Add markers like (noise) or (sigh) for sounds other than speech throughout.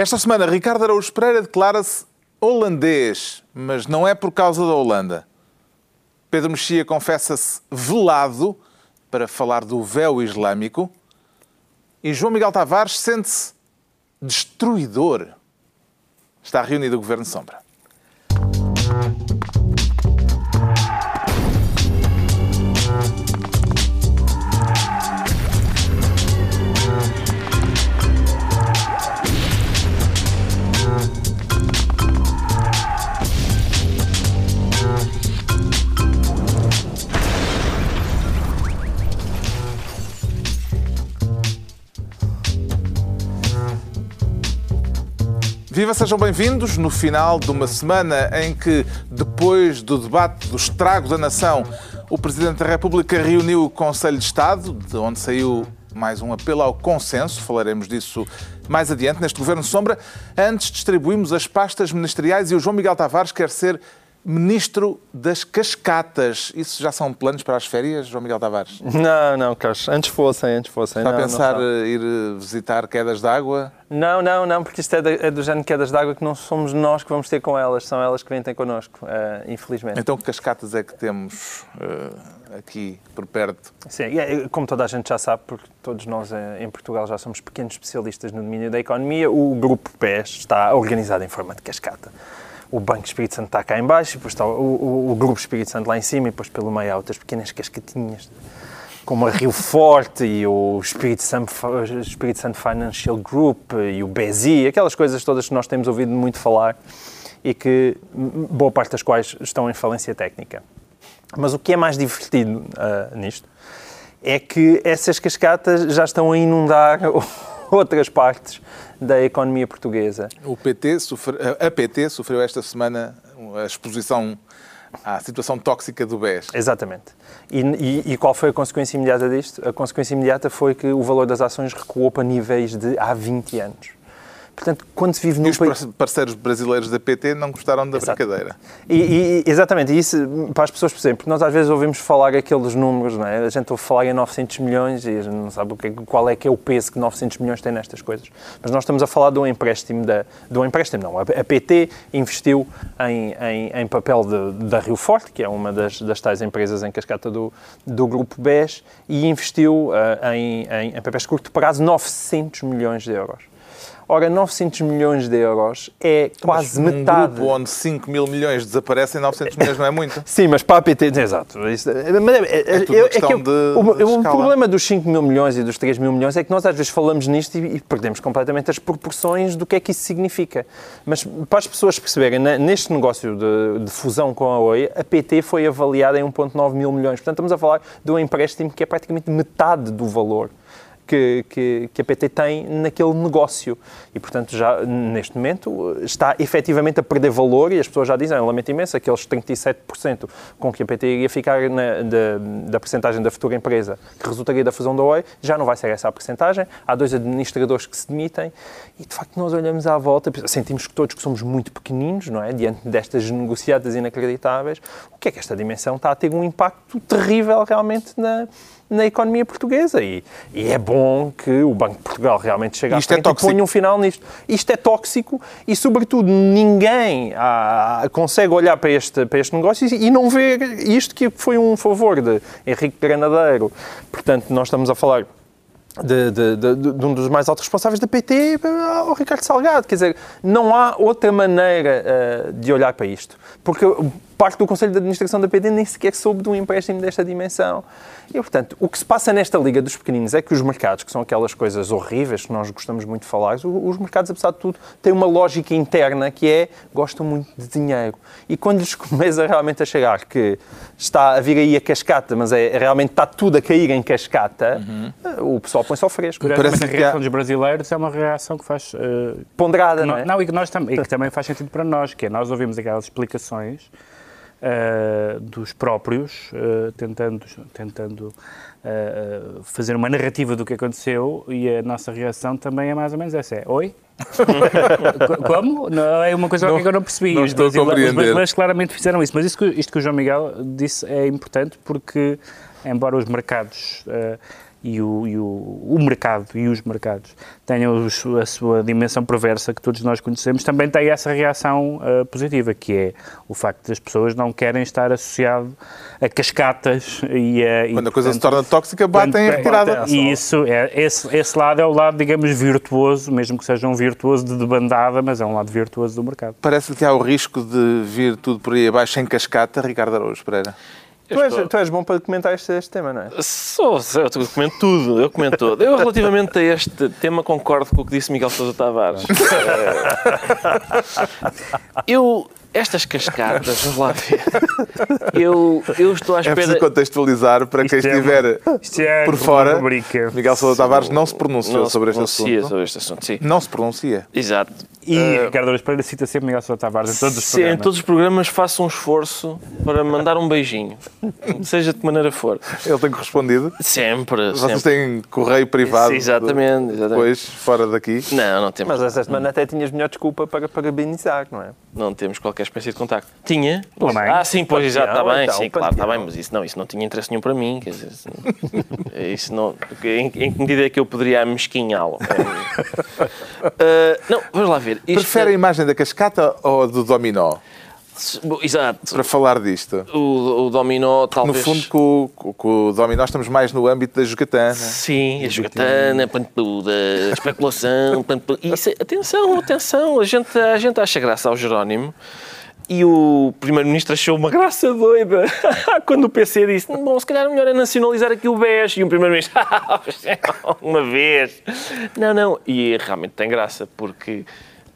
Esta semana, Ricardo Araújo Pereira declara-se holandês, mas não é por causa da Holanda. Pedro Mexia confessa-se velado para falar do véu islâmico. E João Miguel Tavares sente-se destruidor. Está reunido o Governo Sombra. Viva, sejam bem-vindos no final de uma semana em que, depois do debate do estrago da nação, o Presidente da República reuniu o Conselho de Estado, de onde saiu mais um apelo ao consenso, falaremos disso mais adiante neste Governo Sombra. Antes distribuímos as pastas ministeriais e o João Miguel Tavares quer ser Ministro das Cascatas. Isso já são planos para as férias, João Miguel Tavares? Não, não, Carlos. Antes fossem, antes fossem. Está não, a pensar não ir visitar quedas de água? Não, não, não, porque isto é, de, é do género de quedas de água que não somos nós que vamos ter com elas, são elas que vêm ter connosco, uh, infelizmente. Então que cascatas é que temos uh, aqui por perto? Sim, é, como toda a gente já sabe, porque todos nós eh, em Portugal já somos pequenos especialistas no domínio da economia, o Grupo PES está organizado em forma de cascata o Banco Espírito Santo está cá em baixo, depois está o, o, o, Grupo Espírito Santo lá em cima e depois pelo meio há outras pequenas cascatinhas, como a Rio Forte e o Espírito Santo, Espírito Santo Financial Group e o BESI, aquelas coisas todas que nós temos ouvido muito falar e que boa parte das quais estão em falência técnica. Mas o que é mais divertido uh, nisto é que essas cascatas já estão a inundar (laughs) outras partes da economia portuguesa. O PT sofre, a PT sofreu esta semana a exposição à situação tóxica do BES. Exatamente. E, e, e, qual foi a consequência imediata disto? A consequência imediata foi que o valor das ações recuou para níveis de há 20 anos. Portanto, quando se vive num país... os parceiros brasileiros da PT não gostaram da Exato. brincadeira. E, e, exatamente, e isso para as pessoas perceberem, porque nós às vezes ouvimos falar aqueles números, não é? A gente ouve falar em 900 milhões e a gente não sabe qual é que é o peso que 900 milhões tem nestas coisas. Mas nós estamos a falar de um empréstimo, da, de um empréstimo não, a, a PT investiu em, em, em papel de, da Rio Forte, que é uma das, das tais empresas em cascata do, do Grupo BES, e investiu uh, em, em, em papéis de curto prazo 900 milhões de euros. Ora, 900 milhões de euros é quase mas metade. Um grupo onde 5 mil milhões desaparecem, 900 milhões não é muito. (laughs) Sim, mas para a PT, exato. Isso, mas é, é, é, é, é que de, o, de o problema dos 5 mil milhões e dos 3 mil milhões é que nós às vezes falamos nisto e, e, perdemos completamente as proporções do que é que isso significa. Mas para as pessoas perceberem, neste negócio de, de fusão com a Oi, a PT foi avaliada em 1,9 mil milhões. Portanto, estamos a falar de um empréstimo que é praticamente metade do valor que, que, que, a PT tem naquele negócio. E, portanto, já neste momento está efetivamente a perder valor e as pessoas já dizem, ah, lamento imenso, aqueles 37% com que a PT iria ficar na, da, da percentagem da futura empresa que resultaria da fusão da OI, já não vai ser essa a percentagem. Há dois administradores que se demitem e, de facto, nós olhamos à volta, sentimos que todos que somos muito pequeninos, não é? Diante destas negociadas inacreditáveis, o que é que esta dimensão está a ter um impacto terrível realmente na na economia portuguesa. E, e, é bom que o Banco de Portugal realmente chegue Isto à é frente é e ponha um final nisto. Isto é tóxico e, sobretudo, ninguém ah, consegue olhar para este, para este negócio e, e não ver isto que foi um favor de Henrique Granadeiro. Portanto, nós estamos a falar de, de, de, de, um dos mais altos responsáveis da PT ao Ricardo Salgado. Quer dizer, não há outra maneira uh, de olhar para isto. Porque parte do Conselho de Administração da PT nem sequer soube de um empréstimo desta dimensão. E, portanto, o que se passa nesta Liga dos Pequeninos é que os mercados, que são aquelas coisas horríveis que nós gostamos muito de falar, os mercados, apesar de tudo, têm uma lógica interna que é gostam muito de dinheiro. E quando lhes (laughs) começa realmente a chegar que está a vir aí a cascata, mas é, realmente está tudo a cair em cascata, uhum. o pessoal põe-se ao fresco. Parece a reação dos brasileiros é uma reação que faz... Uh, Ponderada, não, não é? Não, e que, nós tam e que também faz sentido para nós, que é nós ouvimos aquelas explicações uh, dos próprios, uh, tentando, tentando uh, fazer uma narrativa do que aconteceu e a nossa reação também é mais ou menos essa. É, oi? (laughs) Como? Não, é uma coisa não, que eu não percebi. Não os brasileiros claramente fizeram isso. Mas isto que, isto que o João Miguel disse é importante porque, embora os mercados e o, e o, o mercado e os mercados tenham os, a sua dimensão perversa que todos nós conhecemos, também tem essa reação uh, positiva, que é o facto das pessoas não querem estar associado a cascatas e a... Quando a coisa portanto, se torna tóxica, batem em retirada. E isso, é, esse, esse lado é o lado, digamos, virtuoso, mesmo que seja um virtuoso de debandada, mas é um lado virtuoso do mercado. Parece que há o risco de vir tudo por aí abaixo em cascata, Ricardo Araújo Pereira. Tu és, tu és, bom para comentar este, este tema, não é? Sou, eu comento tudo, eu comento tudo. Eu, relativamente a este tema, concordo com o que disse Miguel Sousa Tavares. eu, estas cascatas, vamos lá ver. Eu, eu estou à espera. É preciso contextualizar para quem é estiver é por fora. Miguel Sousa Tavares não se pronunciou não sobre, este assunto. sobre este assunto. Sim. Não se pronuncia. Exato. E uh, Ricardo Araújo Pereira cita sempre Miguel Sousa Tavares em todos os programas. Sim, em todos os programas faço um esforço para mandar um beijinho, seja de que maneira for. Ele tem correspondido? Sempre. Vocês sempre. têm correio privado? Sim, exatamente, exatamente. Depois, fora daqui? Não, não temos. Mas esta semana até tinhas melhor desculpa para parabenizar, não é? Não temos qualquer espécie de contacto. Tinha? Ah, sim, pois, exato, está bem, então, sim, claro, está bem, mas isso não, isso não tinha interesse nenhum para mim, quer dizer, isso não, (laughs) em, em que medida é que eu poderia amesquinhá-lo? uh, (laughs) não, vamos lá ver. Isto... Prefere a imagem da cascata ou do dominó? Exato. Para falar disto. O, o dominó, talvez. No fundo, com, com, com, o dominó estamos mais no âmbito da jogatana. Sim, a jogatana, pantuda, a especulação. (laughs) Isso, atenção, atenção. A gente, a gente acha graça ao Jerónimo. E o Primeiro-Ministro achou uma graça doida (laughs) quando o PC disse: Bom, se calhar é melhor é nacionalizar aqui o BES. E o Primeiro-Ministro, (laughs) uma vez. Não, não. E realmente tem graça, porque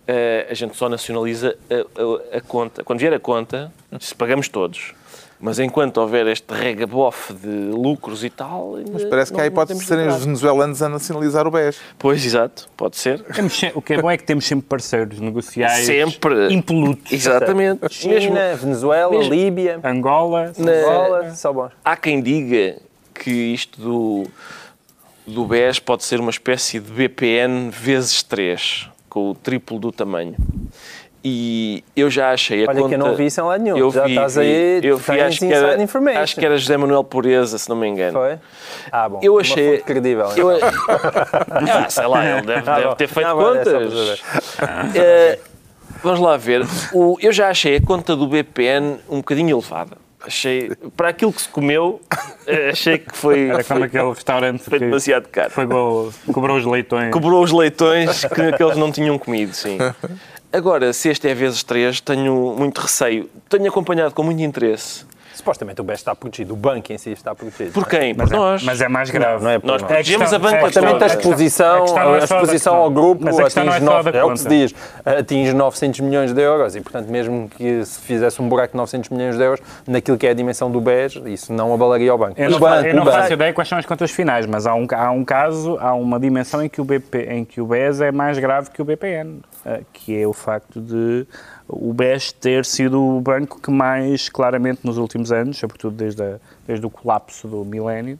uh, a gente só nacionaliza a, a, a, conta. Quando vier a conta, se pagamos todos. Mas enquanto houver este regabof de lucros e tal. Mas parece que há hipótese de serem os venezuelanos a nacionalizar o BES. Pois, exato, pode ser. o que é bom é que temos sempre parceiros negociais sempre. impolutos. (laughs) Exatamente. China, Mesmo, Venezuela, Mesmo, Líbia, Angola. Na, Angola, só bom. Há quem diga que isto do, do BES pode ser uma espécie de BPN vezes 3 com o triplo do tamanho. E eu já achei a Olha conta... que eu não vi isso em lado nenhum. Eu já vi, estás aí, eu vi, acho que, era, acho que era José Manuel Pureza, se não me engano. Foi? Ah, bom. Eu achei... credível. Eu... (laughs) ah, sei lá, ele deve, (laughs) ah, deve ter feito não, é contas. É uh, vamos lá ver. O, eu já achei a conta do BPN um bocadinho elevada. Achei, para aquilo que se comeu, eh, achei que foi. Era como aquele restaurante foi demasiado caro. Foi cobrou os leitões. Cobrou os leitões que aqueles não tinham comido, sim. Agora, se este é vezes três, tenho muito receio. Tenho acompanhado com muito interesse Supostamente o BES está protegido, o banco em si está protegido. Por quem? Por mas nós. É, mas é mais grave. Não, é nós protegemos a banca Supostamente a exposição, a, a exposição ao grupo atinge, é, 9, é o que se diz, atinge 900 milhões de euros e, portanto, mesmo que se fizesse um buraco de 900 milhões de euros naquilo que é a dimensão do BES, isso não abalaria o banco. Eu não, banco, eu não faço ideia quais são as contas finais, mas há um, há um caso, há uma dimensão em que, o BP, em que o BES é mais grave que o BPN, eh, que é o facto de o BES ter sido o banco que mais claramente nos últimos anos, sobretudo desde, a, desde o colapso do milénio,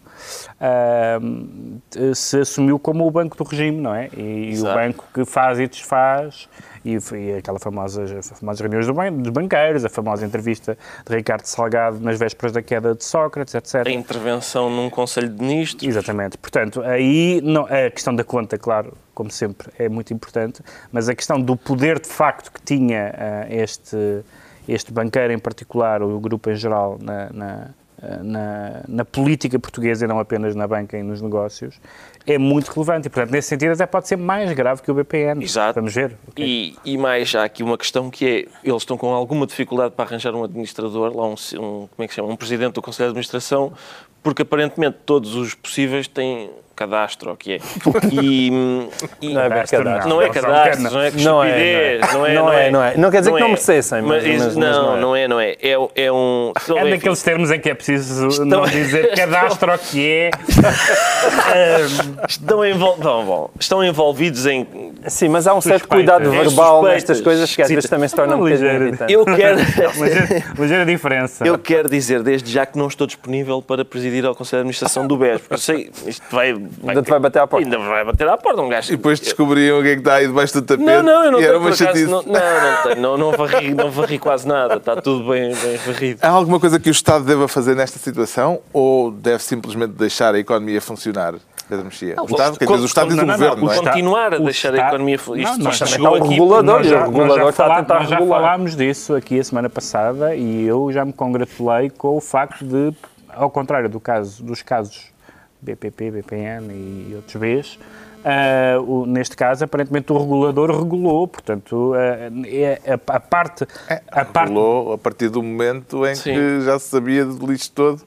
uh, se assumiu como o banco do regime, não é? E, e o banco que faz e desfaz e, e aquela famosa, famosas reuniões do dos banqueiros, a famosa entrevista de Ricardo Salgado nas vésperas da queda de Sócrates, etc. A intervenção num Conselho de Ministros. Exatamente. Portanto, aí não, a questão da conta, claro, como sempre, é muito importante, mas a questão do poder de facto que tinha uh, este, este banqueiro em particular, ou o grupo em geral, na, na na, na, política portuguesa e não apenas na banca e nos negócios, é muito relevante. E, portanto, nesse sentido, até pode ser mais grave que o BPN. Exato. Vamos ver. Okay. E, e mais, há aqui uma questão que é, eles estão com alguma dificuldade para arranjar um administrador, lá um, um como é que chama, um presidente do Conselho de Administração, porque aparentemente todos os possíveis têm cadastro, o que é. E, e, não é bem cadastro. Não é cadastro, não é que não é, não é, não é, não é. Não quer dizer que não merecessem, mas, mas, não, não é, não é. É, é um... É daqueles termos em que é preciso não dizer (laughs) cadastro o que é. estão, envol... bom, bom, estão envolvidos em... Sim, mas há um certo cuidado verbal nestas coisas que às vezes também se tornam um bocadinho Eu quero... (laughs) ligeira diferença. Eu quero dizer desde já que não estou disponível para presidir ao Conselho de Administração do BES, porque eu sei, isto vai Vai ainda te vai bater à porta. Ainda vai bater à porta um gajo. E depois descobriam o que é que está aí debaixo do tapete. Não, não, eu não tenho uma acaso, não, não, não, tenho, não, não, varri, não varri quase nada. Está tudo bem, bem varrido. Há alguma coisa que o Estado deva fazer nesta situação ou deve simplesmente deixar a economia funcionar? Pedro Mexia? o Estado, quer dizer, o Estado diz o Governo, não, é? Continuar a deixar a economia... Isto, não, nós, chegou aqui... Regulador, já, o regulador está a tentar Nós já falámos disso aqui a semana passada e eu já me congratulei com o facto de, ao contrário do caso, dos casos BPP, BPN e outros Bs, Uh, o, neste caso, aparentemente o regulador regulou, portanto, uh, é, a, a, parte... É, a regulou parte... a partir do momento em Sim. que já se sabia do lixo todo.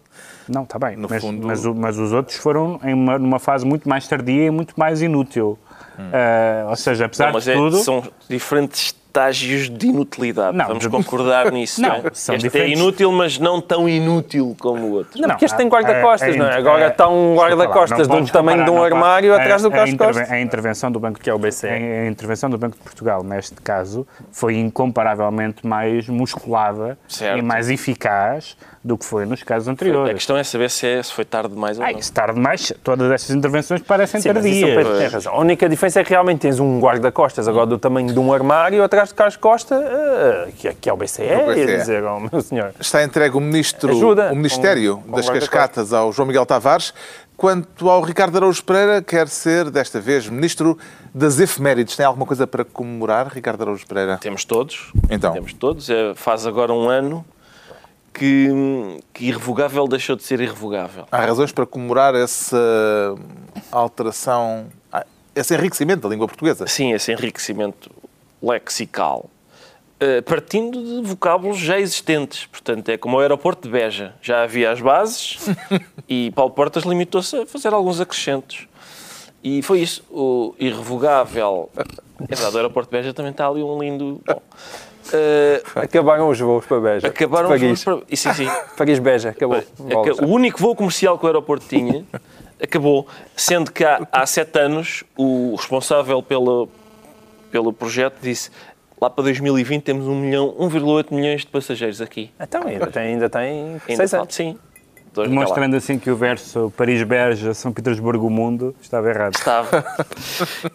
Não, está bem, no mas, fundo... mas, mas, os outros foram em uma, numa fase muito mais tardia e muito mais inútil. Hum. Uh, ou seja, apesar não, de é, tudo... São diferentes estágios de inutilidade. Não, Vamos concordar nisso, não, não é? São este é diferentes... é inútil, mas não tão inútil como o outro. Não, porque este tem guarda-costas, é, não é? Agora está um guarda-costas do tamanho de um armário atrás do guarda-costas. A intervenção do Banco, que é o BCE, a intervenção do Banco de Portugal, neste caso, foi incomparavelmente mais musculada certo. e mais eficaz do que foi nos casos anteriores. A questão é saber se, é, se foi tarde demais ou não. se tarde demais, todas essas intervenções parecem Sim, tardias. Mas tem razão. A única diferença é que realmente tens um guarda-costas agora do tamanho de um armário atrás de Carlos Costa, uh, que, é, que é o BCE, BCE. dizer, oh, meu senhor. Está entregue o, ministro, Ajuda, o Ministério com, das com Cascatas ao João Miguel Tavares. Quanto ao Ricardo Araújo Pereira, quer ser, desta vez, Ministro das Efemérides. Tem alguma coisa para comemorar, Ricardo Araújo Pereira? Temos todos. Então. Temos todos. É, faz agora um ano que, que irrevogável deixou de ser irrevogável. Há razões para comemorar essa alteração, ah, esse enriquecimento da língua portuguesa? Sim, esse enriquecimento lexical. Uh, partindo de vocábulos já existentes. Portanto, é como o aeroporto de Beja. Já havia as bases (laughs) e Paulo Portas limitou-se a fazer alguns acrescentos. E foi isso. O irrevogável. É verdade, o aeroporto de Beja também está ali um lindo. Bom, Uh, acabaram os voos para Beja. Acabaram os voos para... Sim, sim. (laughs) Paris Beja, acabou. O único voo comercial que o aeroporto tinha acabou, sendo que há, há sete anos o responsável pelo, pelo projeto disse lá para 2020 temos 1 milhão, 1,8 milhões de passageiros aqui. Então ainda tem, ainda tem ainda seis anos. Sim, Demonstrando assim que o verso Paris-Berge, São Petersburgo, o mundo, estava errado. Estava.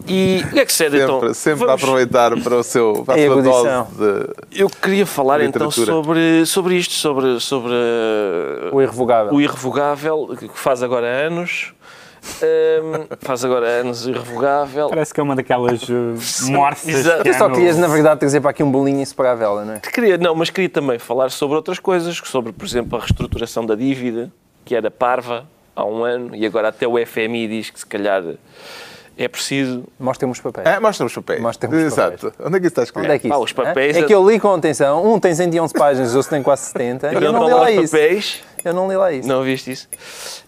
E o que é que sucede sempre, então? Sempre Vamos... a aproveitar para, o seu, para a sua dose de Eu queria falar então sobre, sobre isto, sobre, sobre o irrevogável. O irrevogável, que faz agora anos. Um, faz agora anos irrevogável. Parece que é uma daquelas uh, mortes. Tu só querias, na verdade, trazer para aqui um bolinho inseparável, não é? Queria, não, mas queria também falar sobre outras coisas, sobre, por exemplo, a reestruturação da dívida, que era parva há um ano, e agora até o FMI diz que se calhar é preciso. Mostrem os papéis. É, mostra os papéis. Mostra os Exato. Onde é que isso está escrito? Onde é que isso? Ah, os papéis. É? é que eu li com atenção. Um tem 111 páginas, o outro tem quase 70. Eu, eu não li lá isso. Papéis. Eu não li lá isso. Não viste isso?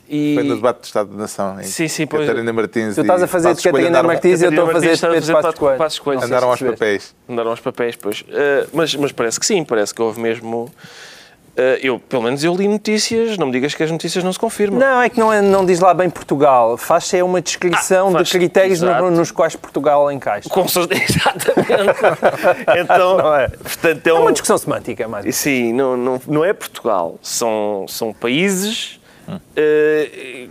E... Foi no debate do Estado da Nação. Em sim, sim, pois. Catarina Martins. Tu estás a fazer de Catarina Martins e eu estou a fazer de Pedro Passos Coelho. Andaram aos papéis. Andaram aos papéis, pois. Uh, mas, mas parece que sim, parece que houve mesmo. Uh, eu, pelo menos eu li notícias, não me digas que as notícias não se confirmam. Não, é que não, é, não diz lá bem Portugal. Faz-se é uma descrição ah, faz, de critérios no, nos quais Portugal encaixa. Com, (laughs) exatamente. (laughs) então, não é. Portanto, é, um, é uma discussão semântica, mais. Sim, não, não, não é Portugal. São, são países. Hum. Uh,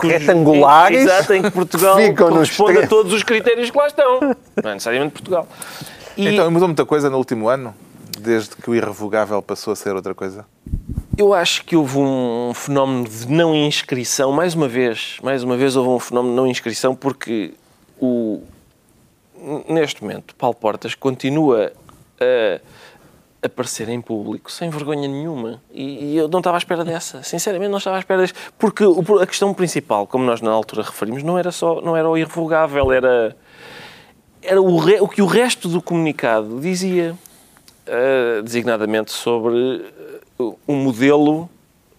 retangulares. Exato, em que Portugal (laughs) corresponde a todos os critérios que lá estão. Não é necessariamente Portugal. E... Então, mudou muita coisa no último ano? Desde que o irrevogável passou a ser outra coisa? Eu acho que houve um fenómeno de não inscrição, mais uma vez, mais uma vez houve um fenómeno de não inscrição porque o, neste momento Paulo Portas continua a aparecer em público sem vergonha nenhuma. E, e, eu não estava à espera dessa. Sinceramente, não estava à espera dessa. Porque a questão principal, como nós na altura referimos, não era só não era o irrevogável, era, era o, re, o que o resto do comunicado dizia, uh, designadamente sobre uh, o modelo,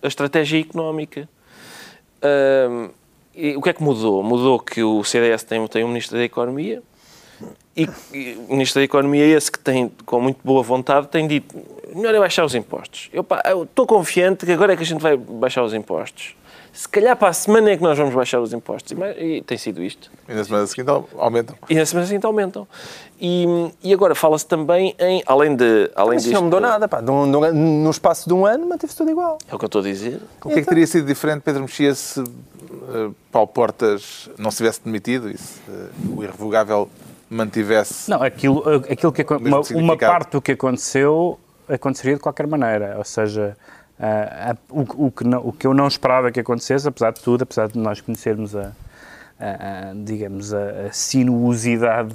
a estratégia económica. E o que é que mudou? Mudou que o CDS tem, tem um Ministro da Economia, e, e, o Ministro da Economia, esse que tem, com muito boa vontade, tem dito melhor é baixar os impostos. Eu estou confiante que agora é que a gente vai baixar os impostos. Se calhar para a semana é que nós vamos baixar os impostos. E, e tem sido isto. E na semana seguinte aumentam. E na semana seguinte aumentam. E, e agora fala-se também em, além de... Além Mas disto, não mudou nada, pá. No, no, no espaço de um ano manteve-se tudo igual. É o que eu estou a dizer. O que é que teria sido diferente, Pedro Mexia, se uh, Paulo Portas não se tivesse demitido e se uh, o irrevogável mantivesse. Não, aquilo, aquilo que uma, uma, parte do que aconteceu aconteceria de qualquer maneira. Ou seja, uh, o, o, que não, o que eu não esperava que acontecesse, apesar de tudo, apesar de nós conhecermos a, a, digamos, a, a, sinuosidade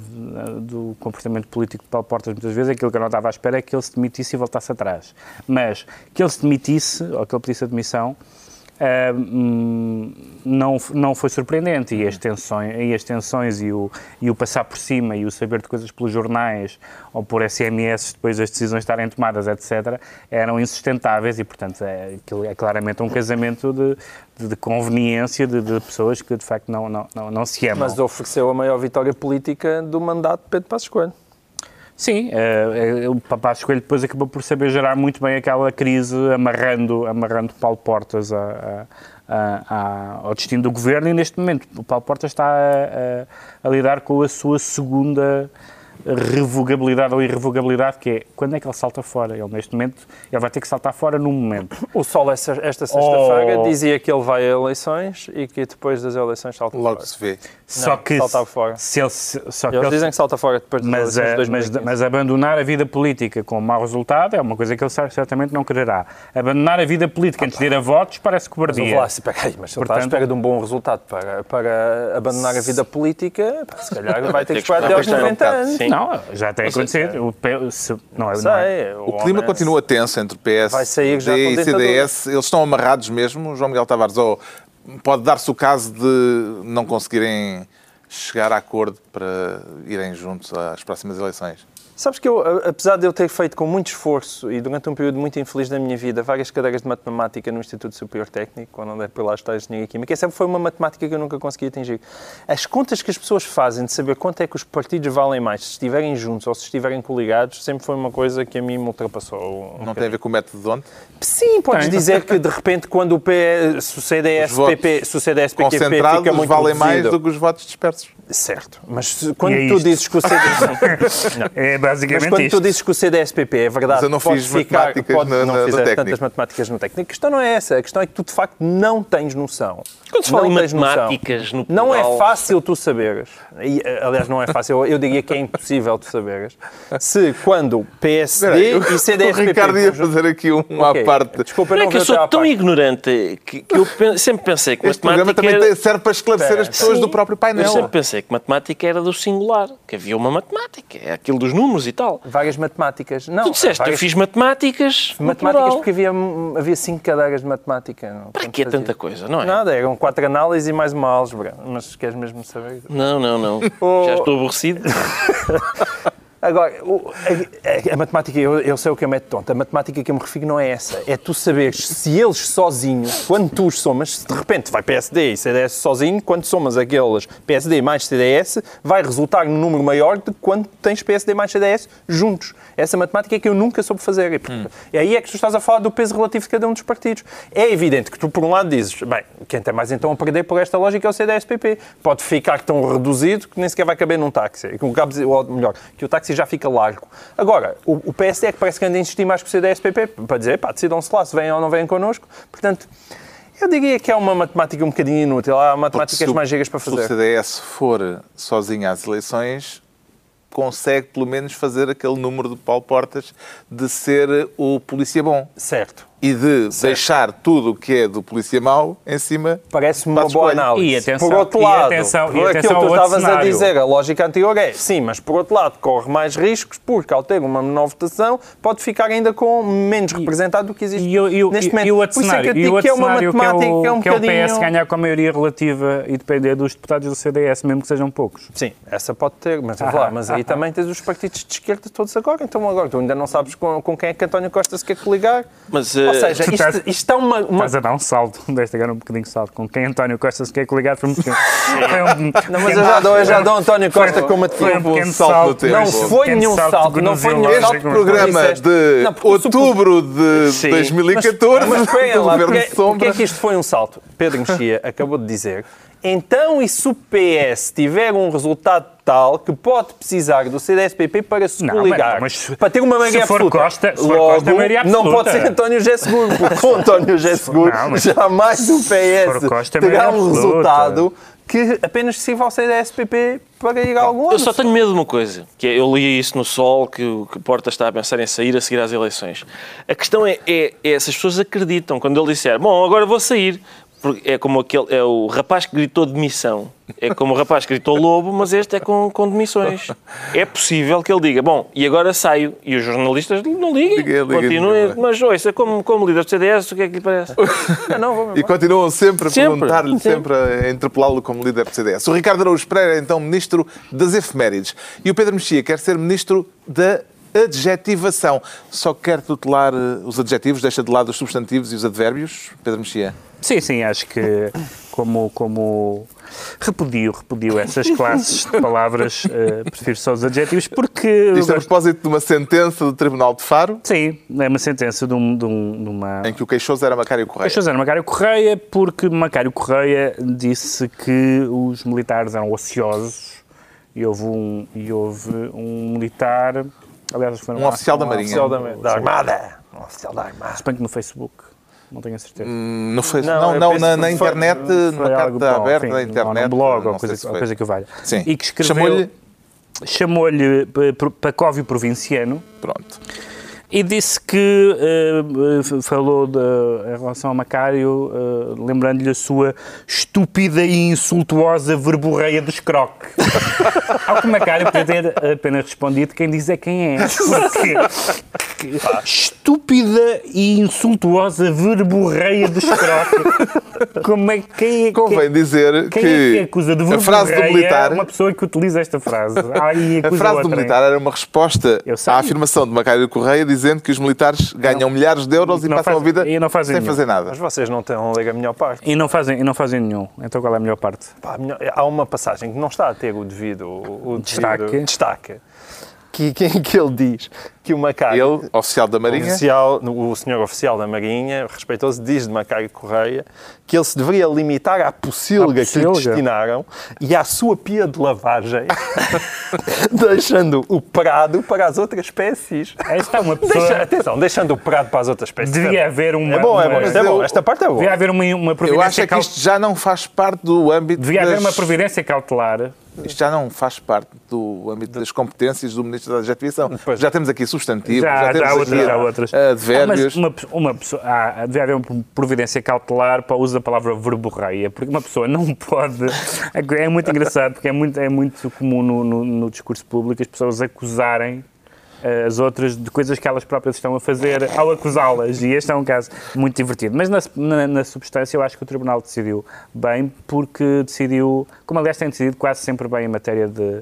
do comportamento político de Paulo Portas muitas vezes, aquilo que eu não estava à espera é que ele se demitisse e voltasse atrás. Mas que ele se demitisse, ou que ele pedisse a demissão, Uh, não, não foi surpreendente e as tensões, e, as tensões e, o, e o passar por cima e o saber de coisas pelos jornais ou por SMS depois das decisões estarem tomadas, etc., eram insustentáveis e, portanto, é, é claramente um casamento de, de, de conveniência de, de, pessoas que, de facto, não, não, não, não se amam. Mas ofereceu a maior vitória política do mandato de Pedro Passos Coelho. Sim, uh, o Passos Coelho depois acabou por saber gerar muito bem aquela crise, amarrando, amarrando Paulo Portas a, a, a, ao destino do governo e neste momento o Paulo Portas está a, a lidar com a sua segunda revogabilidade ou irrevogabilidade, que é quando é que ele salta fora? Ele, neste momento, ele vai ter que saltar fora num momento. O Sol, esta sexta-feira, oh. dizia que ele vai a eleições e que depois das eleições salta Logo fora. se vê. Só Não, que... Salta fora. Se ele, só Eles dizem que salta fora depois das mas, eleições de mas, mas, abandonar a vida política com mau resultado é uma coisa que ele certamente não quererá. Abandonar a vida política ah, antes de ir a votos parece cobardia. Mas, lá, se, peraí, mas se ele está à espera de um bom resultado para, para abandonar a vida política, se calhar vai ter que esperar até aos 90 anos. Não, já tem acontecido. O, se, não, é, Sei, não é. O, o clima continua tenso entre PS e CDS. Eles estão amarrados mesmo, João Miguel Tavares, ou pode dar-se o caso de não conseguirem chegar a acordo para irem juntos às próximas eleições? Sabes que eu, apesar de eu ter feito com muito esforço e durante um período muito infeliz da minha vida várias cadeiras de matemática no Instituto Superior Técnico, quando andei por lá estar engenharia química, essa foi uma matemática que eu nunca consegui atingir. As contas que as pessoas fazem de saber quanto é que os partidos valem mais se estiverem juntos ou se estiverem coligados, sempre foi uma coisa que a mim me ultrapassou. Um Não tem a ver com o método de onde? Sim, podes dizer que de repente quando o P, se o CDS-PP se o CDS fica muito valem mais do que os votos dispersos. Certo, mas quando é tu dizes que o CDS... (laughs) é basicamente Mas quando isto. tu dizes que o CDSPP é verdade, mas eu não pode fiz ficar, pode, na, não na, fizeste tantas matemáticas no técnico. A questão não é essa, a questão é que tu de facto não tens noção. Quando se fala em matemáticas noção. no Não é fácil tu saberes, e, aliás não é fácil, eu, diria que é impossível tu saberes, se quando PSD eu, e CDSPP... O Ricardo ia fazer aqui uma okay. parte... Desculpa, não, não é que eu sou tão ignorante que, que eu sempre pensei que este matemática... programa também serve para esclarecer as pessoas Sim. do próprio painel. Eu sempre pensei que matemática era do singular, que havia uma matemática, é aquilo dos números e tal. Várias matemáticas. Não, tu disseste, várias... eu fiz matemáticas. Matemáticas porque havia, havia cinco cadeiras de matemática. Não, Para que tanta coisa, não é? Nada, eram quatro análises e mais uma álgebra. Mas queres mesmo saber? Não, não, não. (laughs) Oh. Já estou aborrecido. (laughs) Agora, a, a, a, matemática, eu, eu sei o que é método tonto. A matemática que eu me refiro não é essa. É tu saberes se eles sozinhos, quando tu os somas, se de repente vai PSD e CDS sozinho, quando somas aqueles PSD mais CDS, vai resultar num número maior de quando tens PSD mais CDS juntos. Essa matemática é que eu nunca soube fazer. E, hum. e aí é que tu estás a falar do peso relativo de cada um dos partidos. É evidente que tu, por um lado, dizes, bem, quem tem mais então a perder por esta lógica é o CDS-PP. Pode ficar tão reduzido que nem sequer vai caber num táxi. Ou melhor, que o táxi já fica largo. Agora, o, o PSD é que parece que anda a insistir mais que o CDS-PP para dizer, pá, decidam-se lá se vêm ou não vêm connosco. Portanto, eu diria que é uma matemática um bocadinho inútil. Há matemáticas mais gigas para fazer. Se o CDS for sozinho às eleições, consegue pelo menos fazer aquele número de Paulo Portas de ser o polícia bom. Certo e de certo. deixar tudo o que é do polícia mau em cima. Parece-me uma boa análise. E atenção, por outro lado, e atenção, por aquilo que tu estavas a dizer, a lógica anterior é sim, mas por outro lado corre mais riscos porque ao ter uma menor votação pode ficar ainda com menos representado do que existe e, e, neste momento. E o outro cenário, que, que é uma matemática que é o, que é um que é o PS ganhar com a maioria relativa e depender dos deputados do CDS, mesmo que sejam poucos. Sim, essa pode ter, mas, ah, lá, mas aí ah, também tens os partidos de esquerda todos agora, então agora tu ainda não sabes com, com quem é que António Costa se quer coligar. Mas, uh, Ou seja, isto, isto está uma, uma... Estás a dar um salto, (laughs) deste agora um bocadinho de salto. Com quem António Costa se quer coligar foi um pequeno... um não, mas eu já dou, eu já dou António Costa como a foi um pequeno salto. Não foi nenhum salto, não foi nenhum salto. Este programa de outubro de 2014, mas, mas (laughs) lá, porque, porque é que isto foi um salto? Pedro Mexia acabou de dizer então, e se o PS tiver um resultado tal que pode precisar do CDSPP para se coligar, mas, para ter uma maioria absoluta, Costa, logo Costa, não pode ser António José Seguro, (laughs) porque com António José Seguro jamais o PS terá um resultado que apenas sirva ao CDSPP para ir a algum lado. Eu só tenho medo de uma coisa, que é, eu li isso no Sol, que o que Porta está a pensar em sair a seguir às eleições. A questão é, é, é se as pessoas acreditam, quando ele disser, bom, agora vou sair, é como aquele, é o rapaz que gritou demissão. É como o rapaz que gritou lobo, mas este é com, com demissões. É possível que ele diga, bom, e agora saio. E os jornalistas não liguem, liga, continuem. Mas, ouça, como, como líder do CDS, o que é que lhe parece? (laughs) não, não, e continuam sempre a perguntar-lhe, sempre, sempre a interpelá-lo como líder do CDS. O Ricardo Araújo Pereira é então ministro das efemérides. E o Pedro Mexia quer ser ministro da adjetivação. Só quer tutelar eh, os adjetivos, deixa de lado os substantivos e os advérbios? Pedro Mexia? Sim, sim, acho que como, como repudio, repudio essas classes de palavras, uh, prefiro só os adjetivos, porque... Isto é a propósito de uma sentença do Tribunal de Faro? Sim, é uma sentença de, um, de, um, de uma... Em que o queixoso era Macário Correia. O queixoso era Macário Correia porque Macário Correia disse que os militares eram ociosos e houve um, e houve um militar Aliás, foi um oficial da Marinha. Um oficial da, da Armada. Um oficial da Armada. Se que no Facebook. Não tenho a certeza. Hum, no Facebook, não, não, não na, na internet, numa carta aberta da internet. Num blog ou coisa, coisa que valha. Sim. E que escreveu... Chamou-lhe... Chamou-lhe Pacóvio Provinciano. Pronto e disse que uh, falou de, em relação a Macário, uh, lembrando-lhe a sua estúpida e insultuosa verborreia de escroque. (laughs) Ao que Macário podia ter apenas respondido quem diz é quem é. Porque estúpida e insultuosa verborreia de escroque. Como é que... Convém dizer quem que, é que acusa de a frase do militar... É uma pessoa que utiliza esta frase. Ah, a frase do militar era uma resposta à afirmação de Macário Correia dizendo que os militares ganham não, milhares de euros e passam fazem, a vida e sem nenhum. fazer nada. Mas vocês não têm um a melhor parte. E não, fazem, e não fazem nenhum. Então qual é a melhor parte? Pá, há uma passagem que não está a ter o devido, o destaque. destaque que, (laughs) que, que ele diz que o Macário... Ele, oficial da Marinha? Oficial, o senhor oficial da Marinha, respeitoso, diz de Macário Correia que ele se deveria limitar à pocilga, que lhe destinaram e à sua pia de lavagem, (laughs) deixando o prado para as outras espécies. Esta é uma pessoa... Deixa, atenção, deixando o prado para as outras espécies. Devia haver uma... É bom, é bom, é bom. Esta parte é boa. Devia haver uma, uma providência... Eu acho é que isto já não faz parte do âmbito Devia das... haver uma providência cautelar isto já não faz parte do âmbito das competências do Ministro da Adjetivação. Já temos aqui substantivos, já, já temos já aqui outras, outras. advérbios. Ah, mas uma, uma pessoa, ah, deve haver uma providência cautelar para o uso da palavra verborreia, porque uma pessoa não (laughs) pode... É muito engraçado, porque é muito, é muito comum no, no, no discurso público as pessoas acusarem as outras de coisas que elas próprias estão a fazer ao acusá-las. E este é um caso muito divertido. Mas na, na, na, substância eu acho que o Tribunal decidiu bem, porque decidiu, como aliás tem decidido quase sempre bem em matéria de,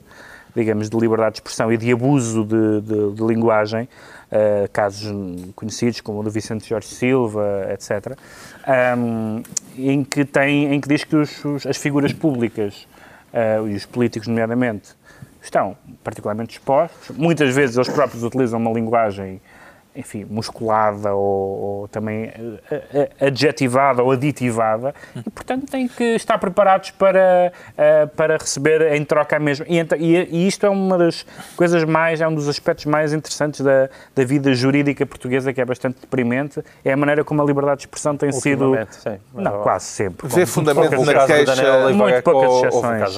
digamos, de liberdade de expressão e de abuso de, de, de linguagem, uh, casos conhecidos como o do Vicente Jorge Silva, etc., um, em, que tem, em que diz que os, os, as figuras públicas uh, e os políticos, nomeadamente, estão particularmente expostos. Muitas vezes eles próprios utilizam uma linguagem enfim, musculada ou, ou, também eh, eh, adjetivada ou aditivada e, portanto, têm que estar preparados para, para receber em troca a mesma. E, e, isto é uma das coisas mais, é um dos aspectos mais interessantes da, da vida jurídica portuguesa, que é bastante deprimente, é a maneira como a liberdade de expressão tem sido... Sim, não, quase sempre. Vê fundamento na queixa... Muito poucas exceções.